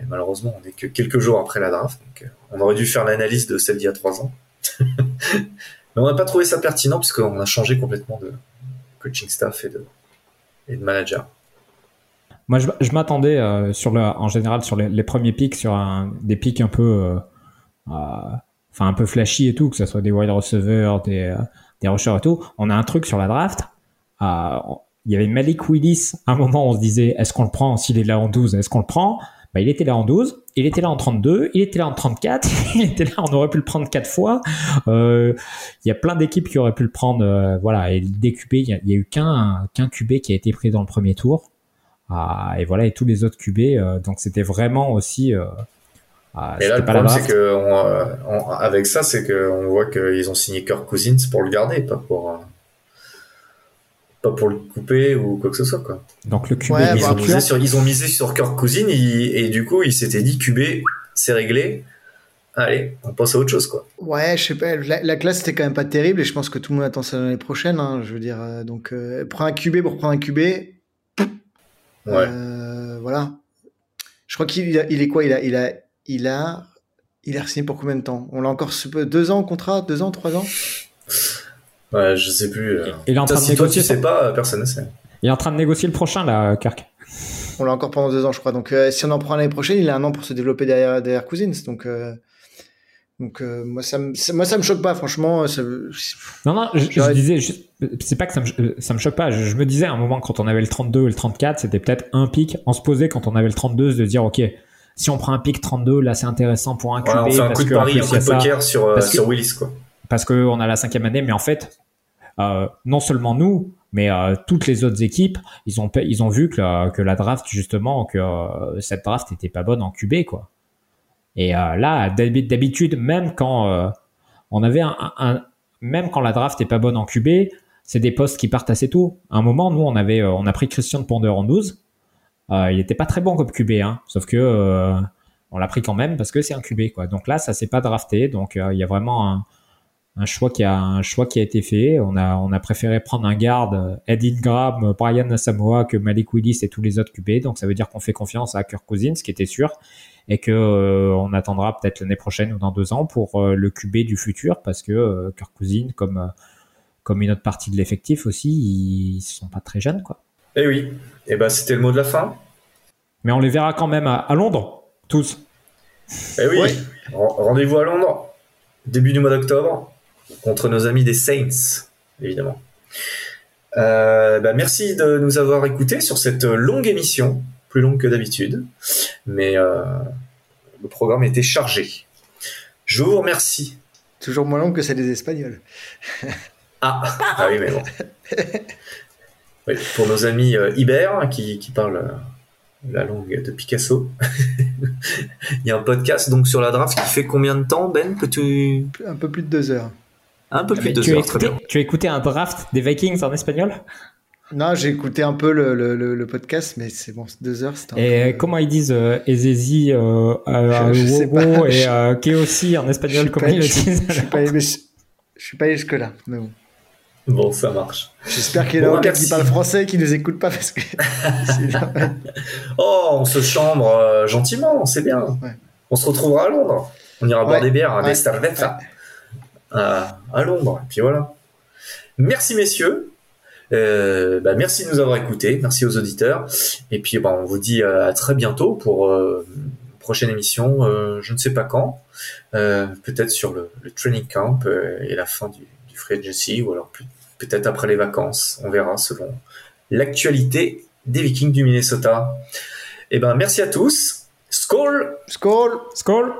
Speaker 2: Malheureusement, on n'est que quelques jours après la draft. Donc, euh, on aurait dû faire l'analyse de celle d'il y a trois ans. Mais on n'a pas trouvé ça pertinent puisqu'on a changé complètement de coaching staff et de, et de manager.
Speaker 4: Moi, je, m'attendais euh, sur le, en général sur les, premiers pics, sur des pics un peu, enfin un peu flashy et tout, que ce soit des wide receivers, des, euh, des rushers et tout. On a un truc sur la draft. euh, il y avait Malik Willis. À un moment, on se disait, est-ce qu'on le prend s'il est là en 12 Est-ce qu'on le prend? Bah, il était là en 12, il était là en 32, il était là en 34, il était là, on aurait pu le prendre quatre fois. Euh, il y a plein d'équipes qui auraient pu le prendre, voilà. Et des QB, il y a, eu qu'un qu'un QB qui a été pris dans le premier tour. Et voilà, et tous les autres QB, donc c'était vraiment aussi. Ah,
Speaker 2: Et là, le problème, c'est que on, euh, on- avec ça, c'est qu'on voit qu'ils ont signé Kirk Cousins pour le garder, pas pour euh, pas pour le couper ou quoi que ce soit. Quoi.
Speaker 4: Donc le QB
Speaker 3: Ouais,
Speaker 2: Ils,
Speaker 3: bah,
Speaker 2: ont misé sur, ils ont misé sur Kirk Cousins il- et du coup, ils s'étaient dit QB, c'est réglé. Allez, on passe à autre chose, quoi.
Speaker 3: Ouais, je sais pas, la, la classe c'était quand même pas terrible et je pense que tout le monde attend ça l'année prochaine. Hein, je veux dire, euh, donc euh, prends un QB pour prendre un QB.
Speaker 2: Ouais.
Speaker 3: Euh, voilà. Je crois qu'il il est quoi Il a, il a, il a, il a signé pour combien de temps? On l'a encore deux ans au contrat, deux ans, trois ans?
Speaker 2: Ouais, je sais plus. euh.
Speaker 4: il est en
Speaker 2: Toi,
Speaker 4: train de
Speaker 2: si toi tu
Speaker 4: négocier.
Speaker 2: sais pas, euh, personne ne sait.
Speaker 4: Il est en train de négocier le prochain là, Kirk.
Speaker 3: On l'a encore pendant deux ans, je crois. Donc, euh, si on en prend l'année prochaine, il a un an pour se développer derrière, derrière Cousins. Donc, euh, Donc euh, moi ça me moi ça me choque pas franchement. ça-
Speaker 4: Non, non, je, je disais, c'est pas que ça me, ça me choque pas. Je, je me disais à un moment quand on avait le 32 et le 34, c'était peut-être un pic. On se posait quand on avait le 32 de dire, ok, si on prend un pic 32, là c'est intéressant pour un QB
Speaker 2: Ouais, on fait un
Speaker 4: parce
Speaker 2: coup de pari, un coup de
Speaker 4: ça,
Speaker 2: poker sur, euh,
Speaker 4: que-
Speaker 2: sur Willis, quoi.
Speaker 4: parce qu'on a la cinquième année, mais en fait, euh, non seulement nous, mais euh, toutes les autres équipes, ils ont, ils ont vu que la, que la draft, justement, que cette draft était pas bonne en QB, quoi. Et là, d'habi- d'habitude, même quand on avait un, même quand la draft est pas bonne en QB, c'est des postes qui partent assez tôt. À un moment, nous, on avait, on a pris Christian Ponder en 12. Euh, il était pas très bon comme QB, hein, sauf que euh, on l'a pris quand même parce que c'est un QB. Donc là, ça s'est pas drafté, donc euh, il y a vraiment un, choix qui a un choix qui a été fait. On a on a préféré prendre un garde Ed Ingram, Brian Asamoah que Malik Willis et tous les autres QB. Donc ça veut dire qu'on fait confiance à Kirk ce qui était sûr, et que on attendra peut-être l'année prochaine ou dans deux ans pour le QB du futur parce que euh, comme comme une autre partie de l'effectif aussi, ils sont pas très jeunes quoi.
Speaker 2: Eh oui. Et ben c'était le mot de la fin.
Speaker 4: Mais on les verra quand même à, à Londres tous.
Speaker 2: Eh oui.
Speaker 3: Ouais.
Speaker 2: Rendez-vous à Londres, début du mois d'octobre, contre nos amis des Saints, évidemment. Euh, bah, merci de nous avoir écoutés sur cette longue émission, plus longue que d'habitude, mais euh, le programme était chargé. Je vous remercie.
Speaker 3: Toujours moins long que celle des Espagnols.
Speaker 2: Ah, ah oui, mais bon. Oui, pour nos amis euh, Iber qui, qui parlent euh, la langue de Picasso. Il y a un podcast donc sur la draft qui fait combien de temps, Ben que tu
Speaker 3: Un peu plus de deux heures.
Speaker 2: un peu plus de
Speaker 4: tu,
Speaker 2: deux
Speaker 4: as
Speaker 2: heures, très
Speaker 4: écouté,
Speaker 2: bien.
Speaker 4: tu as écouté un draft des Vikings en espagnol?
Speaker 3: Non, j'ai écouté un peu le, le, le- le podcast, mais c'est bon, c'est deux heures. c'était un
Speaker 4: Et
Speaker 3: peu-
Speaker 4: comment ils disent euh, Ezezi, euh, euh,
Speaker 3: Je- pas.
Speaker 4: et euh, Keosi en
Speaker 3: Je
Speaker 4: espagnol,
Speaker 3: suis
Speaker 4: comment
Speaker 3: pas-
Speaker 4: ils le
Speaker 3: je-
Speaker 4: disent?
Speaker 3: Je suis pas, mais je, je suis pas allé jusque là. Mais bon.
Speaker 2: Bon, ça marche.
Speaker 3: J'espère qu'il y en a
Speaker 2: Bon,
Speaker 3: aucun
Speaker 2: merci.
Speaker 3: qui parle français et qui nous écoute pas parce que.
Speaker 2: Oh, on se chambre euh, gentiment, c'est bien.
Speaker 3: Ouais.
Speaker 2: On se retrouvera à Londres. On ira boire des bières,
Speaker 3: Ouais.
Speaker 2: des cervezas à, à Londres. Et puis voilà. Merci messieurs. Euh, bah, merci de nous avoir écoutés. Merci aux auditeurs. Et puis bah, on vous dit euh, à très bientôt pour euh, prochaine émission. euh, je ne sais pas quand. Euh, peut-être sur le, le training camp euh, et la fin du free agency ou alors peut-être après les vacances. On verra selon l'actualité des Vikings du Minnesota. Eh ben, merci à tous. Skål!
Speaker 3: Skål!
Speaker 4: Skål